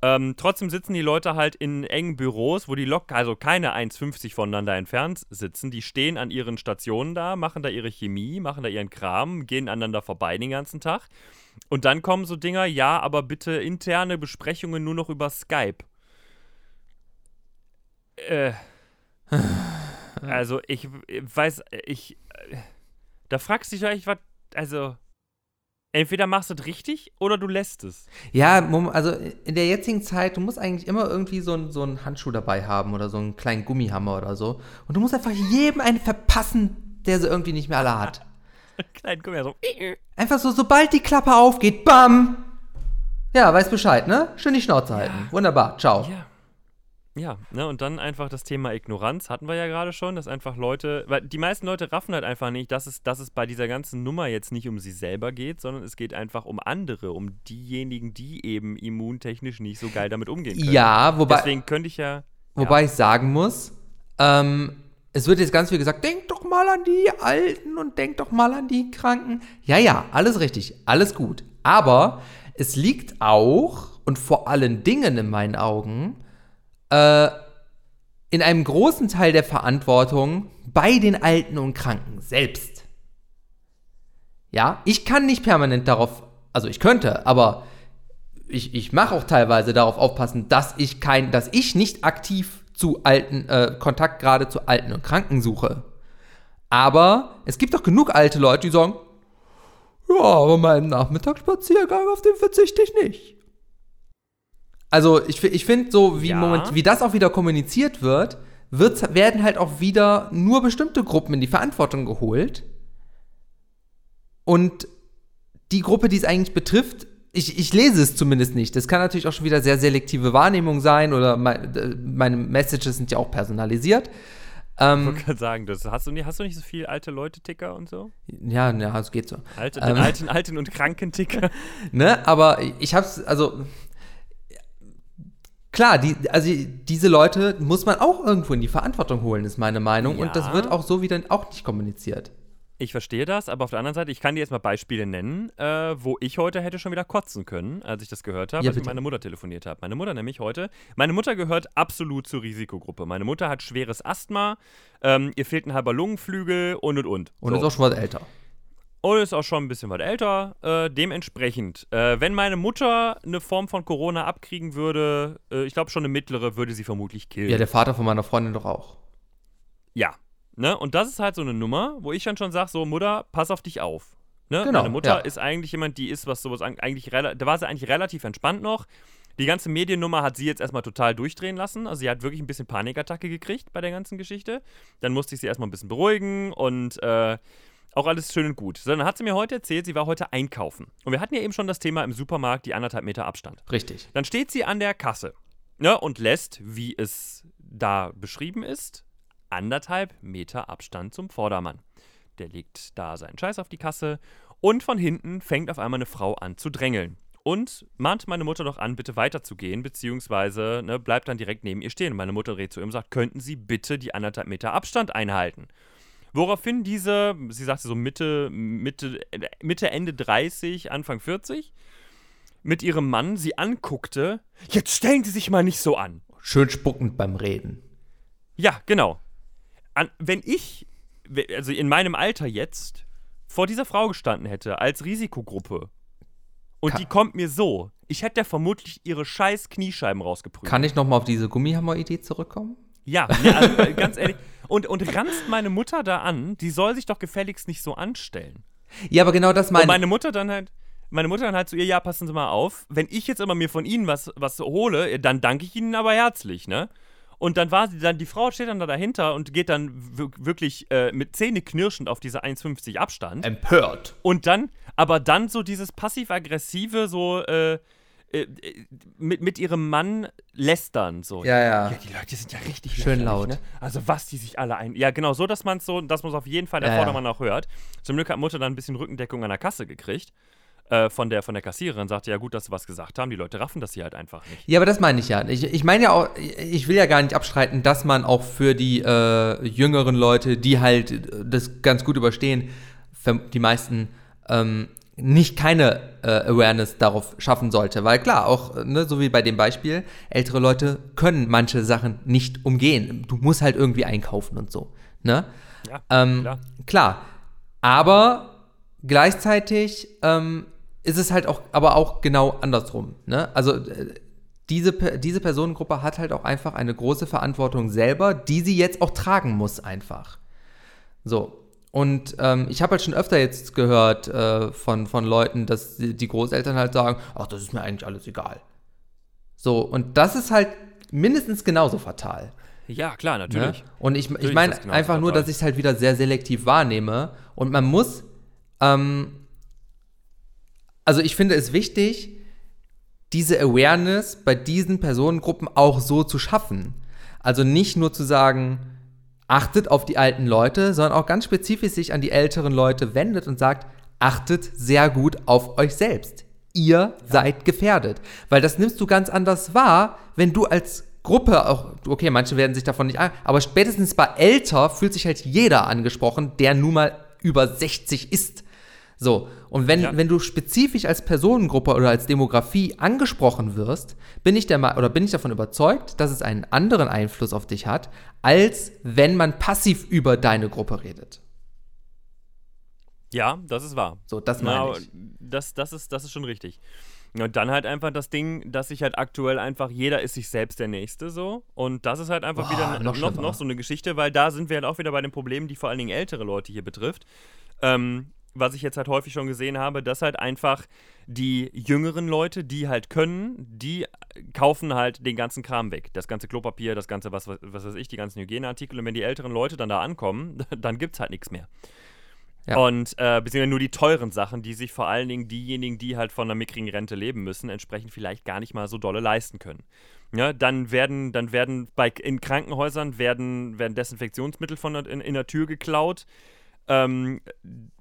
Ähm, trotzdem sitzen die Leute halt in engen Büros, wo die locker, also keine 1,50 voneinander entfernt sitzen. Die stehen an ihren Stationen da, machen da ihre Chemie, machen da ihren Kram, gehen aneinander vorbei den ganzen Tag. Und dann kommen so Dinger, ja, aber bitte interne Besprechungen nur noch über Skype. Äh. *sighs* *sighs* *laughs* Also, ich weiß, ich. Da fragst du dich eigentlich, was. Also. Entweder machst du es richtig oder du lässt es. Ja, also in der jetzigen Zeit, du musst eigentlich immer irgendwie so, ein, so einen Handschuh dabei haben oder so einen kleinen Gummihammer oder so. Und du musst einfach jedem einen verpassen, der sie irgendwie nicht mehr alle hat. Klein, guck mal so. Einfach so, sobald die Klappe aufgeht, bam! Ja, weiß Bescheid, ne? Schön die Schnauze halten. Wunderbar, ciao. Ja. Ja, ne, und dann einfach das Thema Ignoranz hatten wir ja gerade schon, dass einfach Leute, weil die meisten Leute raffen halt einfach nicht, dass es, dass es bei dieser ganzen Nummer jetzt nicht um sie selber geht, sondern es geht einfach um andere, um diejenigen, die eben immuntechnisch nicht so geil damit umgehen können. Ja, wobei, Deswegen könnte ich ja. wobei ich sagen muss, ähm, es wird jetzt ganz viel gesagt, denk doch mal an die Alten und denk doch mal an die Kranken. Ja, ja, alles richtig, alles gut. Aber es liegt auch und vor allen Dingen in meinen Augen äh, in einem großen Teil der Verantwortung bei den Alten und Kranken selbst. Ja, ich kann nicht permanent darauf, also ich könnte, aber ich, ich mache auch teilweise darauf aufpassen, dass ich kein, dass ich nicht aktiv zu alten, äh, Kontakt gerade zu Alten und Kranken suche. Aber es gibt doch genug alte Leute, die sagen, ja, aber meinen Nachmittagsspaziergang, auf den verzichte ich nicht. Also ich, ich finde so, wie, Ja. Moment, wie das auch wieder kommuniziert wird, wird's, werden halt auch wieder nur bestimmte Gruppen in die Verantwortung geholt. Und die Gruppe, die es eigentlich betrifft, ich, ich lese es zumindest nicht. Das kann natürlich auch schon wieder sehr selektive Wahrnehmung sein oder mein, meine Messages sind ja auch personalisiert. Ich Ähm, wollte gerade sagen, das, hast, du nicht, hast du nicht so viel alte Leute-Ticker und so? ja, ja, es geht so. Alte, Ähm. Alten, alten und kranken Ticker. *laughs* Ne? Aber ich hab's, also Klar, die, also diese Leute muss man auch irgendwo in die Verantwortung holen, ist meine Meinung. Und das Ja. wird auch so wieder auch nicht kommuniziert. Ich verstehe das, aber auf der anderen Seite, ich kann dir jetzt mal Beispiele nennen, äh, wo ich heute hätte schon wieder kotzen können, als ich das gehört habe, Ja, als ich mit meiner Mutter telefoniert habe. Meine Mutter nämlich heute, meine Mutter gehört absolut zur Risikogruppe. Meine Mutter hat schweres Asthma, ähm, ihr fehlt ein halber Lungenflügel und und und. Und So. ist auch schon was älter. Und ist auch schon ein bisschen was älter. Äh, dementsprechend, äh, wenn meine Mutter eine Form von Corona abkriegen würde, äh, ich glaube schon eine mittlere, würde sie vermutlich killen. Ja, der Vater von meiner Freundin doch auch. Ja. Ne? Und das ist halt so eine Nummer, wo ich dann schon sage: so, Mutter, pass auf dich auf. Ne? Genau, Meine Mutter ja. ist eigentlich jemand, die ist, was sowas eigentlich da war sie eigentlich relativ entspannt noch. Die ganze Mediennummer hat sie jetzt erstmal total durchdrehen lassen. Also sie hat wirklich ein bisschen Panikattacke gekriegt bei der ganzen Geschichte. Dann musste ich sie erstmal ein bisschen beruhigen und äh, auch alles schön und gut. So, dann hat sie mir heute erzählt, sie war heute einkaufen. Und wir hatten ja eben schon das Thema im Supermarkt, die anderthalb Meter Abstand. Richtig. Dann steht sie an der Kasse ne, und lässt, wie es da beschrieben ist, anderthalb Meter Abstand zum Vordermann. Der legt da seinen Scheiß auf die Kasse und von hinten fängt auf einmal eine Frau an zu drängeln. Und mahnt meine Mutter doch an, bitte weiterzugehen, beziehungsweise ne, bleibt dann direkt neben ihr stehen. Meine Mutter dreht zu ihm und sagt, könnten Sie bitte die anderthalb Meter Abstand einhalten? Woraufhin diese, sie sagte so Mitte, Mitte, Mitte, Ende 30, Anfang 40, mit ihrem Mann sie anguckte, jetzt stellen Sie sich mal nicht so an. Schön spuckend beim Reden. Ja, genau. An, wenn ich, also in meinem Alter jetzt, vor dieser Frau gestanden hätte, als Risikogruppe, und Ka- die kommt mir so, ich hätte der vermutlich ihre scheiß Kniescheiben rausgeprügelt. Kann ich nochmal auf diese Gummihammer-Idee zurückkommen? Ja, ne, also, äh, ganz ehrlich. Und, und ranzt meine Mutter da an, die soll sich doch gefälligst nicht so anstellen. Ja, aber genau das Und meine meine Mutter dann halt, meine Mutter dann halt zu ihr, ja, passen Sie mal auf, wenn ich jetzt immer mir von Ihnen was, was hole, dann danke ich Ihnen aber herzlich, ne? Und dann war sie dann, die Frau steht dann da dahinter und geht dann wir- wirklich äh, mit Zähne knirschend auf diese 1,50 Abstand. Empört. Und dann, aber dann so dieses passiv-aggressive, so äh, äh, mit, mit ihrem Mann lästern. So. Ja, ja. Ja, die Leute sind ja richtig Schön laut. Ne? Also was die sich alle ein. Ja, genau, so, dass man es so, dass man es auf jeden Fall der Ja, ja. Vordermann auch hört. Zum Glück hat Mutter dann ein bisschen Rückendeckung an der Kasse gekriegt. Äh, von, der, von der Kassiererin sagte, ja gut, dass sie was gesagt haben. Die Leute raffen das hier halt einfach nicht. Ja, aber das meine ich ja. Ich, ich meine ja auch, ich will ja gar nicht abstreiten, dass man auch für die äh, jüngeren Leute, die halt das ganz gut überstehen, für die meisten ähm, nicht keine äh, Awareness darauf schaffen sollte. Weil klar, auch, äh, ne, so wie bei dem Beispiel, ältere Leute können manche Sachen nicht umgehen. Du musst halt irgendwie einkaufen und so. Ne? Ja, Ähm, klar. klar. Aber gleichzeitig ähm, ist es halt auch, aber auch genau andersrum. Ne? Also äh, diese, diese Personengruppe hat halt auch einfach eine große Verantwortung selber, die sie jetzt auch tragen muss einfach. So. Und ähm, ich habe halt schon öfter jetzt gehört äh, von, von Leuten, dass die Großeltern halt sagen, ach, das ist mir eigentlich alles egal. So, und das ist halt mindestens genauso fatal. Ja, klar, natürlich. Ne? Und ich, ich Natürlich meine genau einfach nur, dass ich es halt wieder sehr selektiv wahrnehme. Und man muss, ähm, also ich finde es wichtig, diese Awareness bei diesen Personengruppen auch so zu schaffen. Also nicht nur zu sagen, achtet auf die alten Leute, sondern auch ganz spezifisch sich an die älteren Leute wendet und sagt, achtet sehr gut auf euch selbst. Ihr seid gefährdet. Weil das nimmst du ganz anders wahr, wenn du als Gruppe auch, okay, manche werden sich davon nicht an, aber spätestens bei älter fühlt sich halt jeder angesprochen, der nun mal über 60 ist. So, und wenn, Ja. wenn du spezifisch als Personengruppe oder als Demografie angesprochen wirst, bin ich, der, oder bin ich davon überzeugt, dass es einen anderen Einfluss auf dich hat, als wenn man passiv über deine Gruppe redet. Ja, das ist wahr. So, das Na, meine aber ich. das, das, ist, das ist schon richtig. Und dann halt einfach das Ding, dass sich halt aktuell einfach jeder ist sich selbst der Nächste so. Und das ist halt einfach Boah, wieder noch noch, noch, so eine Geschichte, weil da sind wir halt auch wieder bei den Problemen, die vor allen Dingen ältere Leute hier betrifft. Ähm, was ich jetzt halt häufig schon gesehen habe, dass halt einfach die jüngeren Leute, die halt können, die kaufen halt den ganzen Kram weg. Das ganze Klopapier, das ganze, was, was, was weiß ich, die ganzen Hygieneartikel. Und wenn die älteren Leute dann da ankommen, *laughs* dann gibt's halt nichts mehr. Ja. Und äh, beziehungsweise nur die teuren Sachen, die sich vor allen Dingen diejenigen, die halt von einer mickrigen Rente leben müssen, entsprechend vielleicht gar nicht mal so dolle leisten können. Ja, dann werden, dann werden bei, in Krankenhäusern werden, werden Desinfektionsmittel von in, in der Tür geklaut. Ähm,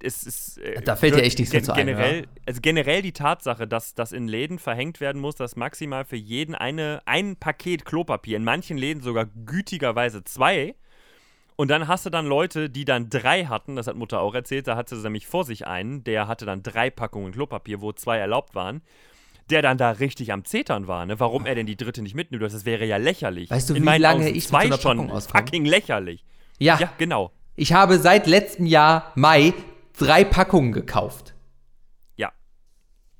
es ist. äh, Da fällt dir wird echt nichts mehr zu ein, generell, Also generell die Tatsache, dass das in Läden verhängt werden muss, dass maximal für jeden eine, ein Paket Klopapier, in manchen Läden sogar gütigerweise zwei. Und dann hast du dann Leute, die dann drei hatten, das hat Mutter auch erzählt, da hatte sie nämlich vor sich einen, der hatte dann drei Packungen Klopapier, wo zwei erlaubt waren, der dann da richtig am Zetern war, ne? Warum er denn die dritte nicht mitnimmt, das wäre ja lächerlich. Weißt du, In wie lange sind ich mit zwei so einer schon Packung fucking lächerlich. Ja, Ja, genau. Ich habe seit letztem Jahr Mai drei Packungen gekauft. Ja.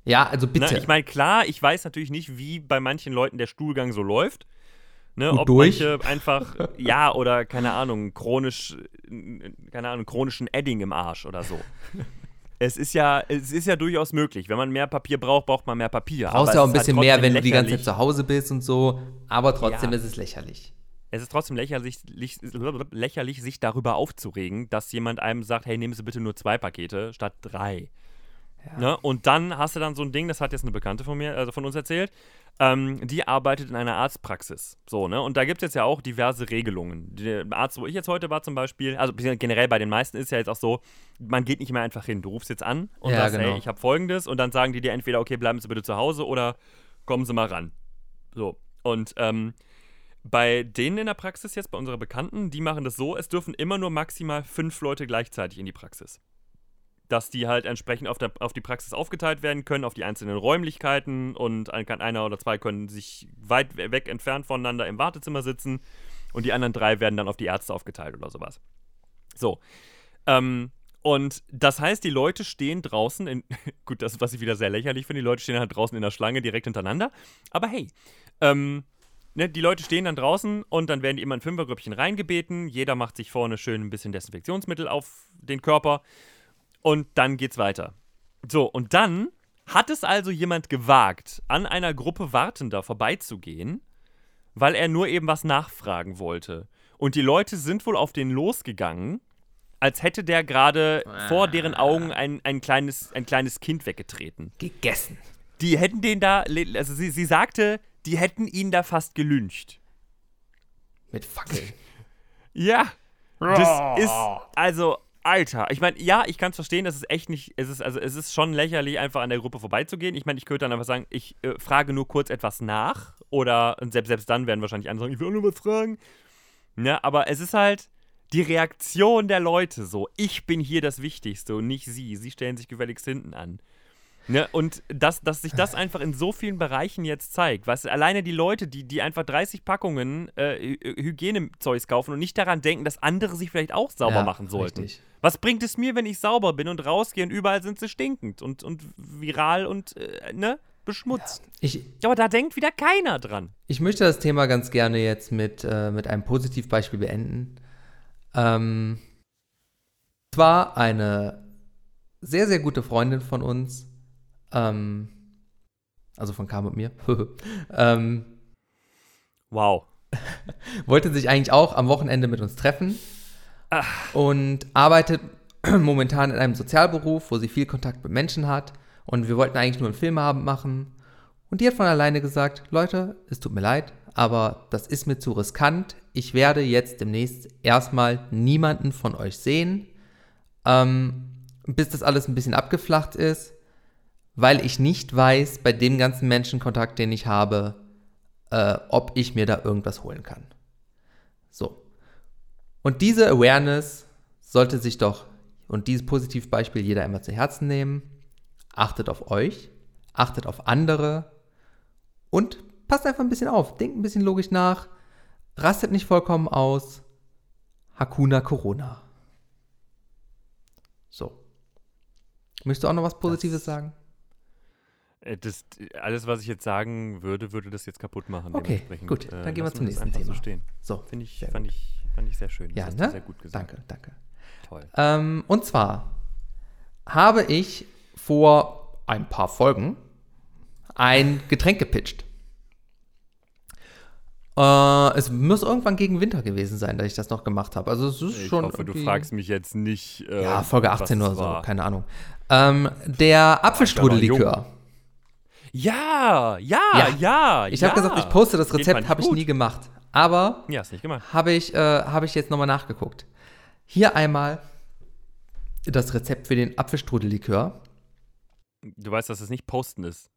Ja, also bitte. Ne, ich meine, klar, ich weiß natürlich nicht, wie bei manchen Leuten der Stuhlgang so läuft. Ne, ob durch. manche einfach, *laughs* ja, oder keine Ahnung, chronisch, keine Ahnung, chronischen Edding im Arsch oder so. es ist ja, es ist ja durchaus möglich. Wenn man mehr Papier braucht, braucht man mehr Papier. brauchst ja auch ein bisschen halt mehr, wenn du die ganze Zeit lächerlich. zu Hause bist und so. Aber trotzdem Ja. ist es lächerlich. Es ist trotzdem lächerlich, lich- lächerlich, sich darüber aufzuregen, dass jemand einem sagt, hey, nehmen Sie bitte nur zwei Pakete statt drei. Ne? Und dann hast du dann so ein Ding, das hat jetzt eine Bekannte von mir, also von uns erzählt, ähm, die arbeitet in einer Arztpraxis. So, ne? Und da gibt es jetzt ja auch diverse Regelungen. Der Arzt, wo ich jetzt heute war zum Beispiel, also generell bei den meisten ist ja jetzt auch so, man geht nicht mehr einfach hin. Du rufst jetzt an und Ja, sagst, genau. hey, ich habe folgendes und dann sagen die dir entweder, okay, bleiben Sie bitte zu Hause oder kommen Sie mal ran. So. Und ähm, bei denen in der Praxis jetzt, bei unserer Bekannten, die machen das so, es dürfen immer nur maximal fünf Leute gleichzeitig in die Praxis. Dass die halt entsprechend auf, der, auf die Praxis aufgeteilt werden können, auf die einzelnen Räumlichkeiten und ein, einer oder zwei können sich weit we- weg entfernt voneinander im Wartezimmer sitzen und die anderen drei werden dann auf die Ärzte aufgeteilt oder sowas. So. Ähm, und das heißt, die Leute stehen draußen in. *laughs* Gut, das, was ich wieder sehr lächerlich finde, die Leute stehen halt draußen in der Schlange direkt hintereinander. Aber hey, ähm, ne, die Leute stehen dann draußen und dann werden die immer in Fünfergrüppchen reingebeten. Jeder macht sich vorne schön ein bisschen Desinfektionsmittel auf den Körper. Und dann geht's weiter. So, und dann hat es also jemand gewagt, an einer Gruppe Wartender vorbeizugehen, weil er nur eben was nachfragen wollte. Und die Leute sind wohl auf den losgegangen, als hätte der gerade vor deren Augen ein, ein, kleines, ein kleines Kind weggetreten. Gegessen. Die hätten den da, also sie, sie sagte, die hätten ihn da fast gelyncht. Mit Fackeln. *laughs* Ja. Das ist, also, Alter. Ich meine, ja, ich kann es verstehen, das ist echt nicht, es ist, also es ist schon lächerlich, einfach an der Gruppe vorbeizugehen. Ich meine, ich könnte dann einfach sagen, ich äh, frage nur kurz etwas nach. Oder und selbst, selbst dann werden wahrscheinlich andere sagen, ich will auch nur was fragen. Ne, aber es ist halt die Reaktion der Leute so. Ich bin hier das Wichtigste und nicht sie. Sie stellen sich gefälligst hinten an. Ne, und dass, dass sich das einfach in so vielen Bereichen jetzt zeigt. Weißt du, alleine die Leute, die, die einfach 30 Packungen äh, Hy- Hygienezeugs kaufen und nicht daran denken, dass andere sich vielleicht auch sauber Ja, machen sollten. richtig. Was bringt es mir, wenn ich sauber bin und rausgehe und überall sind sie stinkend und, und viral und äh, ne, beschmutzt? Ich, Aber da denkt wieder keiner dran. ich möchte das Thema ganz gerne jetzt mit, äh, mit einem Positivbeispiel beenden. Ähm, es war eine sehr, sehr gute Freundin von uns, ähm, also von Kam und mir, *laughs* ähm, Wow. *laughs* wollte sich eigentlich auch am Wochenende mit uns treffen und arbeitet *clears throat* momentan in einem Sozialberuf, wo sie viel Kontakt mit Menschen hat. Und wir wollten eigentlich nur einen Filmabend machen. Und die hat von alleine gesagt, Leute, es tut mir leid, aber das ist mir zu riskant. Ich werde jetzt demnächst erstmal niemanden von euch sehen, ähm, bis das alles ein bisschen abgeflacht ist, weil ich nicht weiß, bei dem ganzen Menschenkontakt, den ich habe, äh, ob ich mir da irgendwas holen kann. So. Und diese Awareness sollte sich doch und dieses Positivbeispiel jeder einmal zu Herzen nehmen. Achtet auf euch, achtet auf andere und passt einfach ein bisschen auf. Denkt ein bisschen logisch nach. Rastet nicht vollkommen aus. Hakuna Corona. So. Möchtest du auch noch was Positives sagen? Äh, Das, alles, was ich jetzt sagen würde, würde das jetzt kaputt machen. Okay, gut, dann gehen wir zum das nächsten Thema. So stehen. So. Finde ich, Sehr fand ich, fand ich sehr schön. Das Ja, hast ne? sehr gut gesagt. Danke, danke. Toll. Ähm, und zwar habe ich vor ein paar Folgen ein Getränk gepitcht. Äh, es muss irgendwann gegen Winter gewesen sein, dass ich das noch gemacht habe. Also es ist Ich schon. hoffe, du fragst mich jetzt nicht. Äh, Ja, Folge was 18 es oder so, keine Ahnung. Ähm, der Apfelstrudellikör. Ja, ja, Ja. ja. Ich ja. habe gesagt, ich poste das Rezept, habe ich nie gemacht. Aber Ja, habe ich, äh, habe ich jetzt nochmal nachgeguckt. Hier einmal das Rezept für den Apfelstrudellikör. Du weißt, dass es nicht posten ist.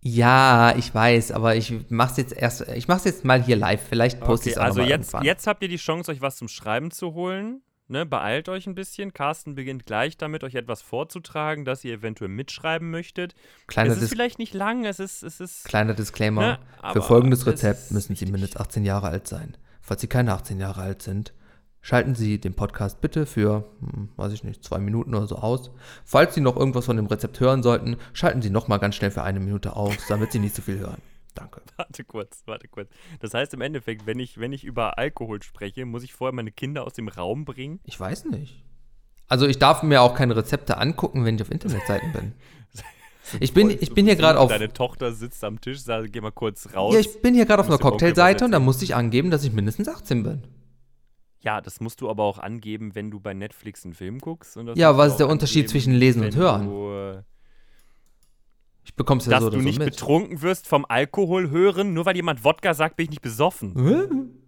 Ja, ich weiß, aber ich mach's jetzt erst, ich mach's jetzt mal hier live. Vielleicht poste ich es auch also noch mal jetzt, irgendwann. jetzt habt ihr die Chance, euch was zum Schreiben zu holen. Ne, beeilt euch ein bisschen. Carsten beginnt gleich damit, euch etwas vorzutragen, das ihr eventuell mitschreiben möchtet. Kleiner, es ist Dis vielleicht nicht lang, es ist, es ist. kleiner Disclaimer. Ne, Für folgendes es Rezept müssen Sie mindestens 18 Jahre alt sein. Falls Sie keine 18 Jahre alt sind, schalten Sie den Podcast bitte für, hm, weiß ich nicht, zwei Minuten oder so aus. Falls Sie noch irgendwas von dem Rezept hören sollten, schalten Sie nochmal ganz schnell für eine Minute aus, damit Sie nicht so viel hören. Danke. *laughs* Warte kurz, warte kurz. Das heißt im Endeffekt, wenn ich, wenn ich über Alkohol spreche, muss ich vorher meine Kinder aus dem Raum bringen. Ich weiß nicht. Also ich darf mir auch keine Rezepte angucken, wenn ich auf Internetseiten bin. *laughs* Ich bin, ich bin hier gerade auf, Deine Tochter sitzt am Tisch, sagt, geh mal kurz raus. ja, ich bin hier gerade auf einer Cocktailseite und da musste ich angeben, dass ich mindestens 18 bin. Ja, das musst du aber auch angeben, wenn du bei Netflix einen Film guckst. Ja, was ist der Unterschied angeben, zwischen Lesen und Hören? Du, äh, Ich bekomme es ja dass so du so nicht mit. betrunken wirst vom Alkohol hören, nur weil jemand Wodka sagt, bin ich nicht besoffen. *laughs*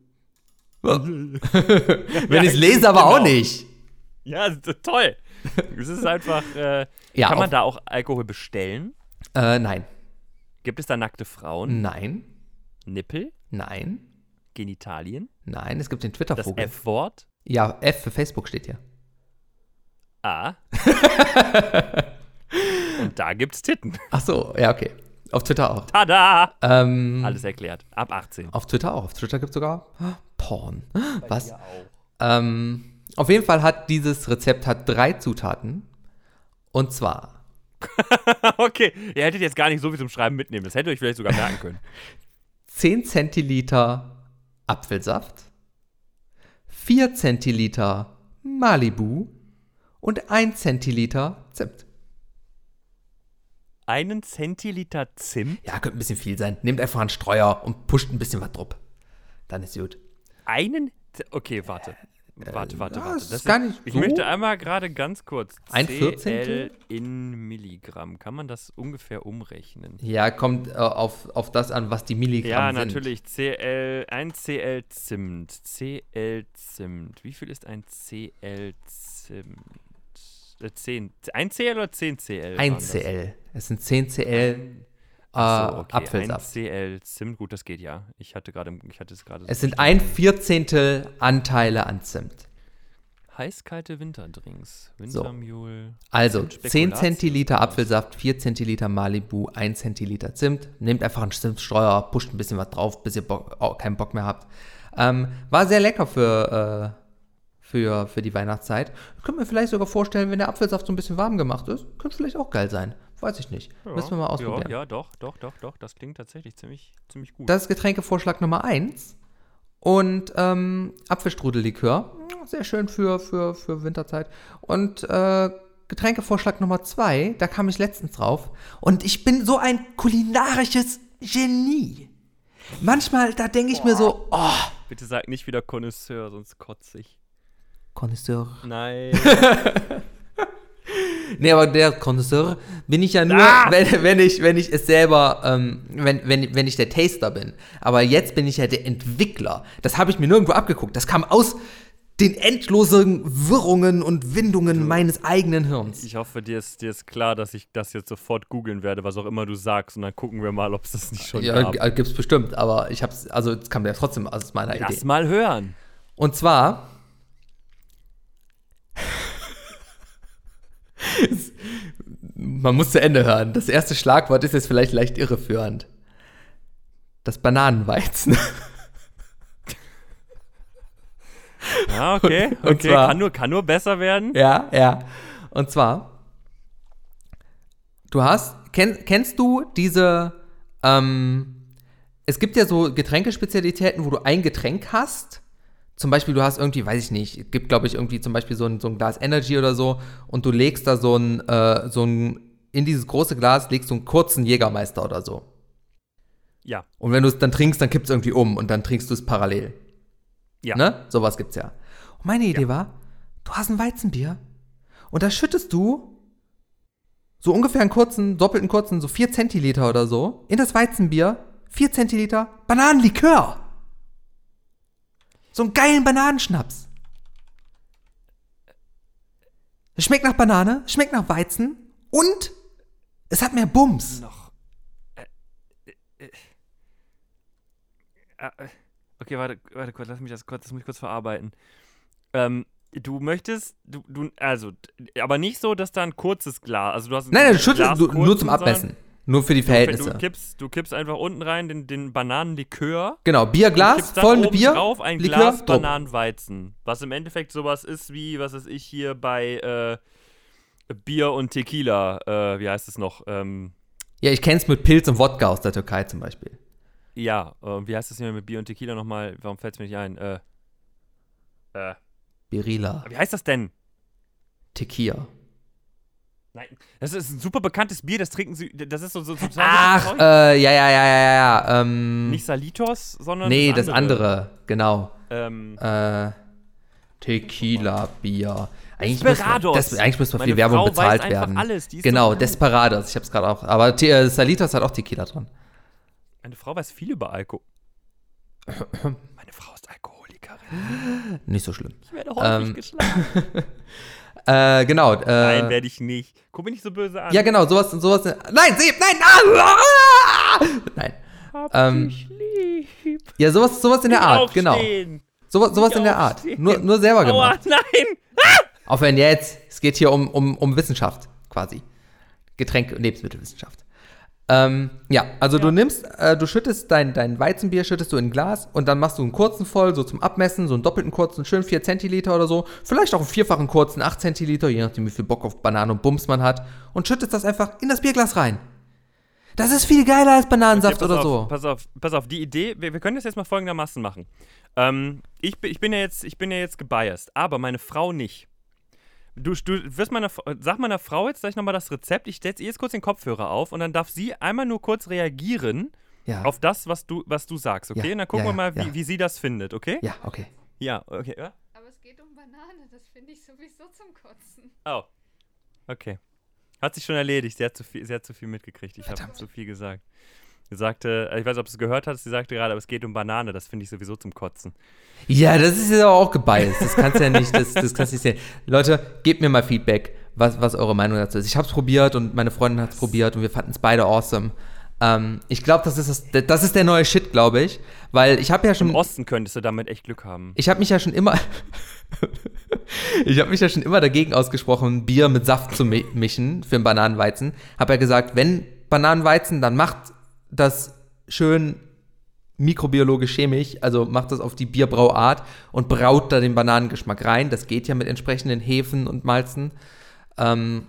*laughs* Wenn ich es lese, aber auch genau. nicht. Ja, das toll. Es ist einfach. Äh, Ja, kann man da auch Alkohol bestellen? Äh, nein. Gibt es da nackte Frauen? Nein. Nippel? Nein. Genitalien? Nein, es gibt den Das Twitter-Vogel. F-Wort? Ja, F für Facebook steht hier. A. *laughs* Und da gibt's Titten. Ach so, ja, okay. Auf Twitter auch. Tada! Ähm, Alles erklärt. Ab 18. Auf Twitter auch. Auf Twitter gibt es sogar Porn. Was? Ähm, auf jeden Fall hat dieses Rezept hat drei Zutaten. Und zwar *laughs* okay, ihr hättet jetzt gar nicht so viel zum Schreiben mitnehmen. Das hättet ihr euch vielleicht sogar merken können. *laughs* 10 Zentiliter Apfelsaft, 4 Zentiliter Malibu und 1 Zentiliter Zimt. Einen Zentiliter Zimt, Ja, könnte ein bisschen viel sein. Nehmt einfach einen Streuer und pusht ein bisschen was drauf. Dann ist gut. einen. Okay, warte. Warte, warte, ja, warte. es ist gar nicht ich so- möchte einmal gerade ganz kurz. Ein Vierzehntel? in Milligramm. Kann man das ungefähr umrechnen? Ja, kommt äh, auf, auf das an, was die Milligramm Ja, sind. natürlich. CL, ein CL Zimt. CL Zimt. Wie viel ist ein CL Zimt? Äh, 10. Ein CL oder 10 CL? 1 waren das? CL. Es sind 10 CL äh, Ach so, okay. Apfelsaft. CL Zimt, gut, das geht ja. Ich hatte gerade, ich hatte es gerade. Es sind ein Vierzehntel Anteile an Zimt. heißkalte Winterdrinks. Wintermule. Also Zimt, 10 Spekulatius. Zentiliter Apfelsaft, 4 Zentiliter Malibu, 1 Zentiliter Zimt. Nehmt einfach einen Zimtstreuer, pusht ein bisschen was drauf, bis ihr Bock, oh, keinen Bock mehr habt. Ähm, war sehr lecker für, äh, für, für die Weihnachtszeit. Ich könnte mir vielleicht sogar vorstellen, wenn der Apfelsaft so ein bisschen warm gemacht ist, könnte vielleicht auch geil sein. Weiß ich nicht. Müssen wir mal ausprobieren. Ja, ja, doch, doch, doch, doch. Das klingt tatsächlich ziemlich, ziemlich gut. Das ist Getränkevorschlag Nummer 1. Und ähm, Apfelstrudellikör. Sehr schön für, für, für Winterzeit. Und äh, Getränkevorschlag Nummer 2, da kam ich letztens drauf. Und ich bin so ein kulinarisches Genie. Manchmal, da denke ich mir so, oh, Bitte sag nicht wieder Connoisseur, sonst kotze ich. Connoisseur. Nein. *laughs* Nee, aber der Connoisseur bin ich ja nur, Ah! *laughs* wenn, wenn, ich, wenn ich es selber, ähm, wenn, wenn, wenn ich der Taster bin. Aber jetzt bin ich ja der Entwickler. Das habe ich mir nirgendwo abgeguckt. Das kam aus den endlosen Wirrungen und Windungen meines eigenen Hirns. Ich hoffe, dir ist, dir ist klar, dass ich das jetzt sofort googeln werde, was auch immer du sagst. Und dann gucken wir mal, ob es das nicht schon Ja, gab. g- gibt's bestimmt, aber ich hab's, also es kam ja trotzdem aus meiner Lass Idee. mal hören. Und zwar. Man muss zu Ende hören. Das erste Schlagwort ist jetzt vielleicht leicht irreführend. Das Bananenweizen. Ja, okay. Und Okay, zwar- kann, nur, kann nur besser werden. ja, ja. Und zwar, du hast, kenn, kennst du diese, ähm, es gibt ja so Getränkespezialitäten, wo du ein Getränk hast. Zum Beispiel, du hast irgendwie, weiß ich nicht, es gibt, glaube ich, irgendwie zum Beispiel so ein, so ein Glas Energy oder so und du legst da so ein, äh, so ein, in dieses große Glas legst du einen kurzen Jägermeister oder so. Ja. Und wenn du es dann trinkst, dann kippst es irgendwie um und dann trinkst du es parallel. Ja. Ne? Sowas gibt's ja. Und meine Idee war, du hast ein Weizenbier und da schüttest du so ungefähr einen kurzen, doppelten kurzen, so 4 Zentiliter oder so, in das Weizenbier 4 Zentiliter Bananenlikör. So einen geilen Bananenschnaps. Es schmeckt nach Banane, schmeckt nach Weizen und es hat mehr Bums. Noch. Äh, äh, äh, okay, warte, warte kurz, lass mich das kurz, das muss ich kurz verarbeiten. Ähm, du möchtest, du, du, also, aber nicht so, dass da ein kurzes Glas, also du hast ein Nein, nein, du schüttelst du, nur zum Abmessen. Nur für die Verhältnisse. du, kippst, du kippst einfach unten rein den, den Bananenlikör. Genau, Bierglas, voll mit Bier. drauf ein Likör, Glas drum. Bananenweizen. Was im Endeffekt sowas ist wie, was weiß ich, hier bei äh, Bier und Tequila, äh, wie heißt es noch? Ähm, Ja, ich kenn's mit Pilz und Wodka aus der Türkei zum Beispiel. ja, äh, wie heißt es hier mit Bier und Tequila nochmal? Warum fällt es mir nicht ein? Äh, äh, Birila, wie heißt das denn? Tequila. Nein, das ist ein super bekanntes Bier, das trinken sie, das ist so, so, so Ach, äh, ja, ja, ja, ja, ja. Ähm, nicht Salitos, sondern nee, das andere, genau. Ähm, Äh, Tequila-Bier. Eigentlich Desperados. das, eigentlich muss man viel Werbung Frau bezahlt werden. alles, genau, so- Desperados, ich hab's gerade auch. Aber Te äh, Salitos hat auch Tequila drin. meine Frau weiß viel über Alkohol. *coughs* meine Frau ist Alkoholikerin. Nicht so schlimm. Ich werde häufig Ähm, geschlagen. *laughs* Äh, genau. Äh, Nein, werde ich nicht. Guck mich nicht so böse an. Ja, genau, sowas, sowas. Nein, Seb, nein, ah, nein. Hab ähm, dich lieb. Ja, sowas, sowas in der Art, genau. Aufstehen. Sowas, sowas Nicht in der Art. Nur, nur selber Aua, gemacht. nein. Aufhören jetzt. Es geht hier um, um, um Wissenschaft, quasi. Getränk- und Lebensmittelwissenschaft. Ähm, ja, also du nimmst, äh, du schüttest dein, dein Weizenbier, schüttest du in ein Glas und dann machst du einen kurzen voll, so zum Abmessen, so einen doppelten kurzen, schön 4 Zentiliter oder so. Vielleicht auch einen vierfachen kurzen, 8 Zentiliter, je nachdem, wie viel Bock auf Banane und Bums man hat. Und schüttest das einfach in das Bierglas rein. Das ist viel geiler als Bananensaft Okay, oder auf, so. Pass auf, pass auf, die Idee, wir, wir können das jetzt mal folgendermaßen machen. Ähm, ich, bin- ich, bin ja jetzt, ich bin ja jetzt gebiased, aber meine Frau nicht. Du, du wirst meiner, sag meiner Frau jetzt gleich nochmal das Rezept. Ich setze ihr jetzt kurz den Kopfhörer auf und dann darf sie einmal nur kurz reagieren Ja. auf das, was du, was du sagst, okay? Ja, und dann gucken ja, wir mal, wie, ja. wie sie das findet, okay? Ja, okay. Ja, okay. Ja? Aber es geht um Banane, das finde ich sowieso zum Kotzen. Oh. Okay. Hat sich schon erledigt. Sie hat zu viel, sie hat zu viel mitgekriegt. Ich habe zu viel gesagt. Sie sagte, äh, ich weiß nicht, ob du es gehört hast, sie sagte gerade, aber es geht um Banane. Das finde ich sowieso zum Kotzen. Ja, das ist ja auch gebiased. Das kannst ja nicht, das, das kannst du nicht sehen. Leute, gebt mir mal Feedback, was, was eure Meinung dazu ist. Ich habe es probiert und meine Freundin hat es probiert und wir fanden es beide awesome. Ähm, ich glaube, das ist das, das ist der neue Shit, glaube ich, weil ich habe ja schon Im Osten könntest du damit echt Glück haben. ich habe mich ja schon immer *laughs* ich habe mich ja schon immer dagegen ausgesprochen, Bier mit Saft zu mi mischen für einen Bananenweizen. Habe ja gesagt, wenn Bananenweizen, dann macht das schön mikrobiologisch chemisch, also macht das auf die Bierbrauart und braut da den Bananengeschmack rein. Das geht ja mit entsprechenden Hefen und Malzen ähm,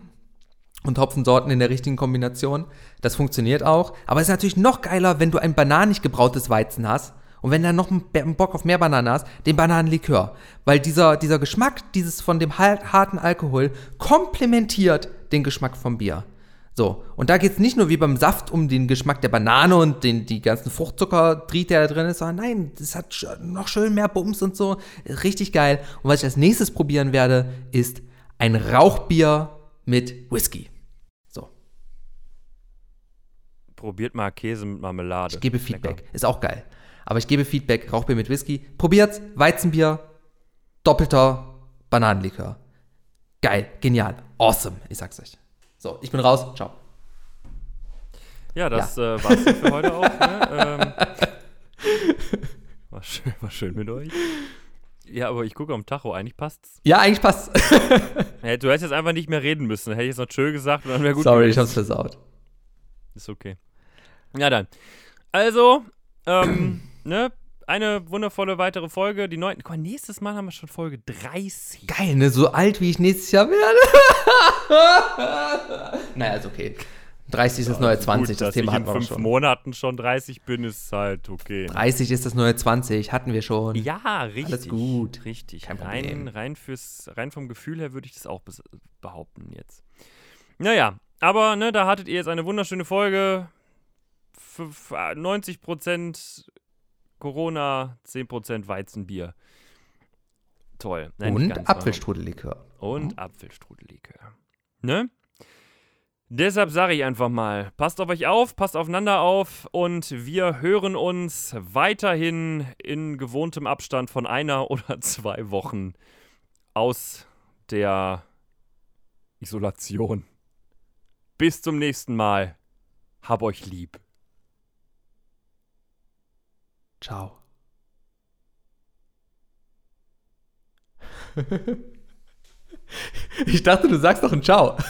und Hopfensorten in der richtigen Kombination. Das funktioniert auch. Aber es ist natürlich noch geiler, wenn du ein bananisch gebrautes Weizen hast und wenn du dann noch einen Bock auf mehr Bananen hast, den Bananenlikör. Weil dieser, dieser Geschmack dieses von dem harten Alkohol komplementiert den Geschmack vom Bier. So, und da geht es nicht nur wie beim Saft um den Geschmack der Banane und den, die ganzen Fruchtzucker-Dried, der da drin ist, sondern nein, das hat noch schön mehr Bums und so. Richtig geil. Und was ich als nächstes probieren werde, ist ein Rauchbier mit Whisky. So, Probiert mal Käse mit Marmelade. ich gebe Lecker. Feedback. Ist auch geil. Aber ich gebe Feedback, Rauchbier mit Whisky. Probiert's, Weizenbier, doppelter Bananenlikör. Geil, genial, awesome, ich sag's euch. So, ich bin raus, ciao. Ja, das Äh, war's für heute auch. *laughs* Ne? Ähm, war, schön, war schön mit euch. Ja, aber ich gucke am Tacho, eigentlich passt's. Ja, eigentlich passt. *laughs* Hey, du hättest jetzt einfach nicht mehr reden müssen. Hätte ich jetzt noch tschö gesagt und dann wäre gut Sorry, ich gewesen. hab's versaut. Ist okay. Ja, dann. Also, ähm, *clears throat* ne? Eine wundervolle weitere Folge. Die neunten. Guck mal, nächstes Mal haben wir schon Folge 30. Geil, ne? So alt, wie ich nächstes Jahr werde. *laughs* naja, ist okay. 30 ist das neue 20, Gut, das Thema hatten in wir doch fünf schon. Monaten schon 30 bin, ist halt okay. 30 ist das neue 20, hatten wir schon. Ja, richtig. Alles gut. Richtig. Kein rein, Problem. rein, fürs, rein vom Gefühl her würde ich das auch behaupten jetzt. Naja, aber ne, da hattet ihr jetzt eine wunderschöne Folge. F f 90% Corona, 10% Weizenbier. Toll. Nein, Und Apfelstrudellikör. und Apfelstrudellikör. Ne? Deshalb sage ich einfach mal, passt auf euch auf, passt aufeinander auf und wir hören uns weiterhin in gewohntem Abstand von einer *laughs* oder zwei Wochen aus der Isolation. Bis zum nächsten Mal. Hab euch lieb. Ciao. *laughs* ich dachte, du sagst doch ein Ciao. *laughs*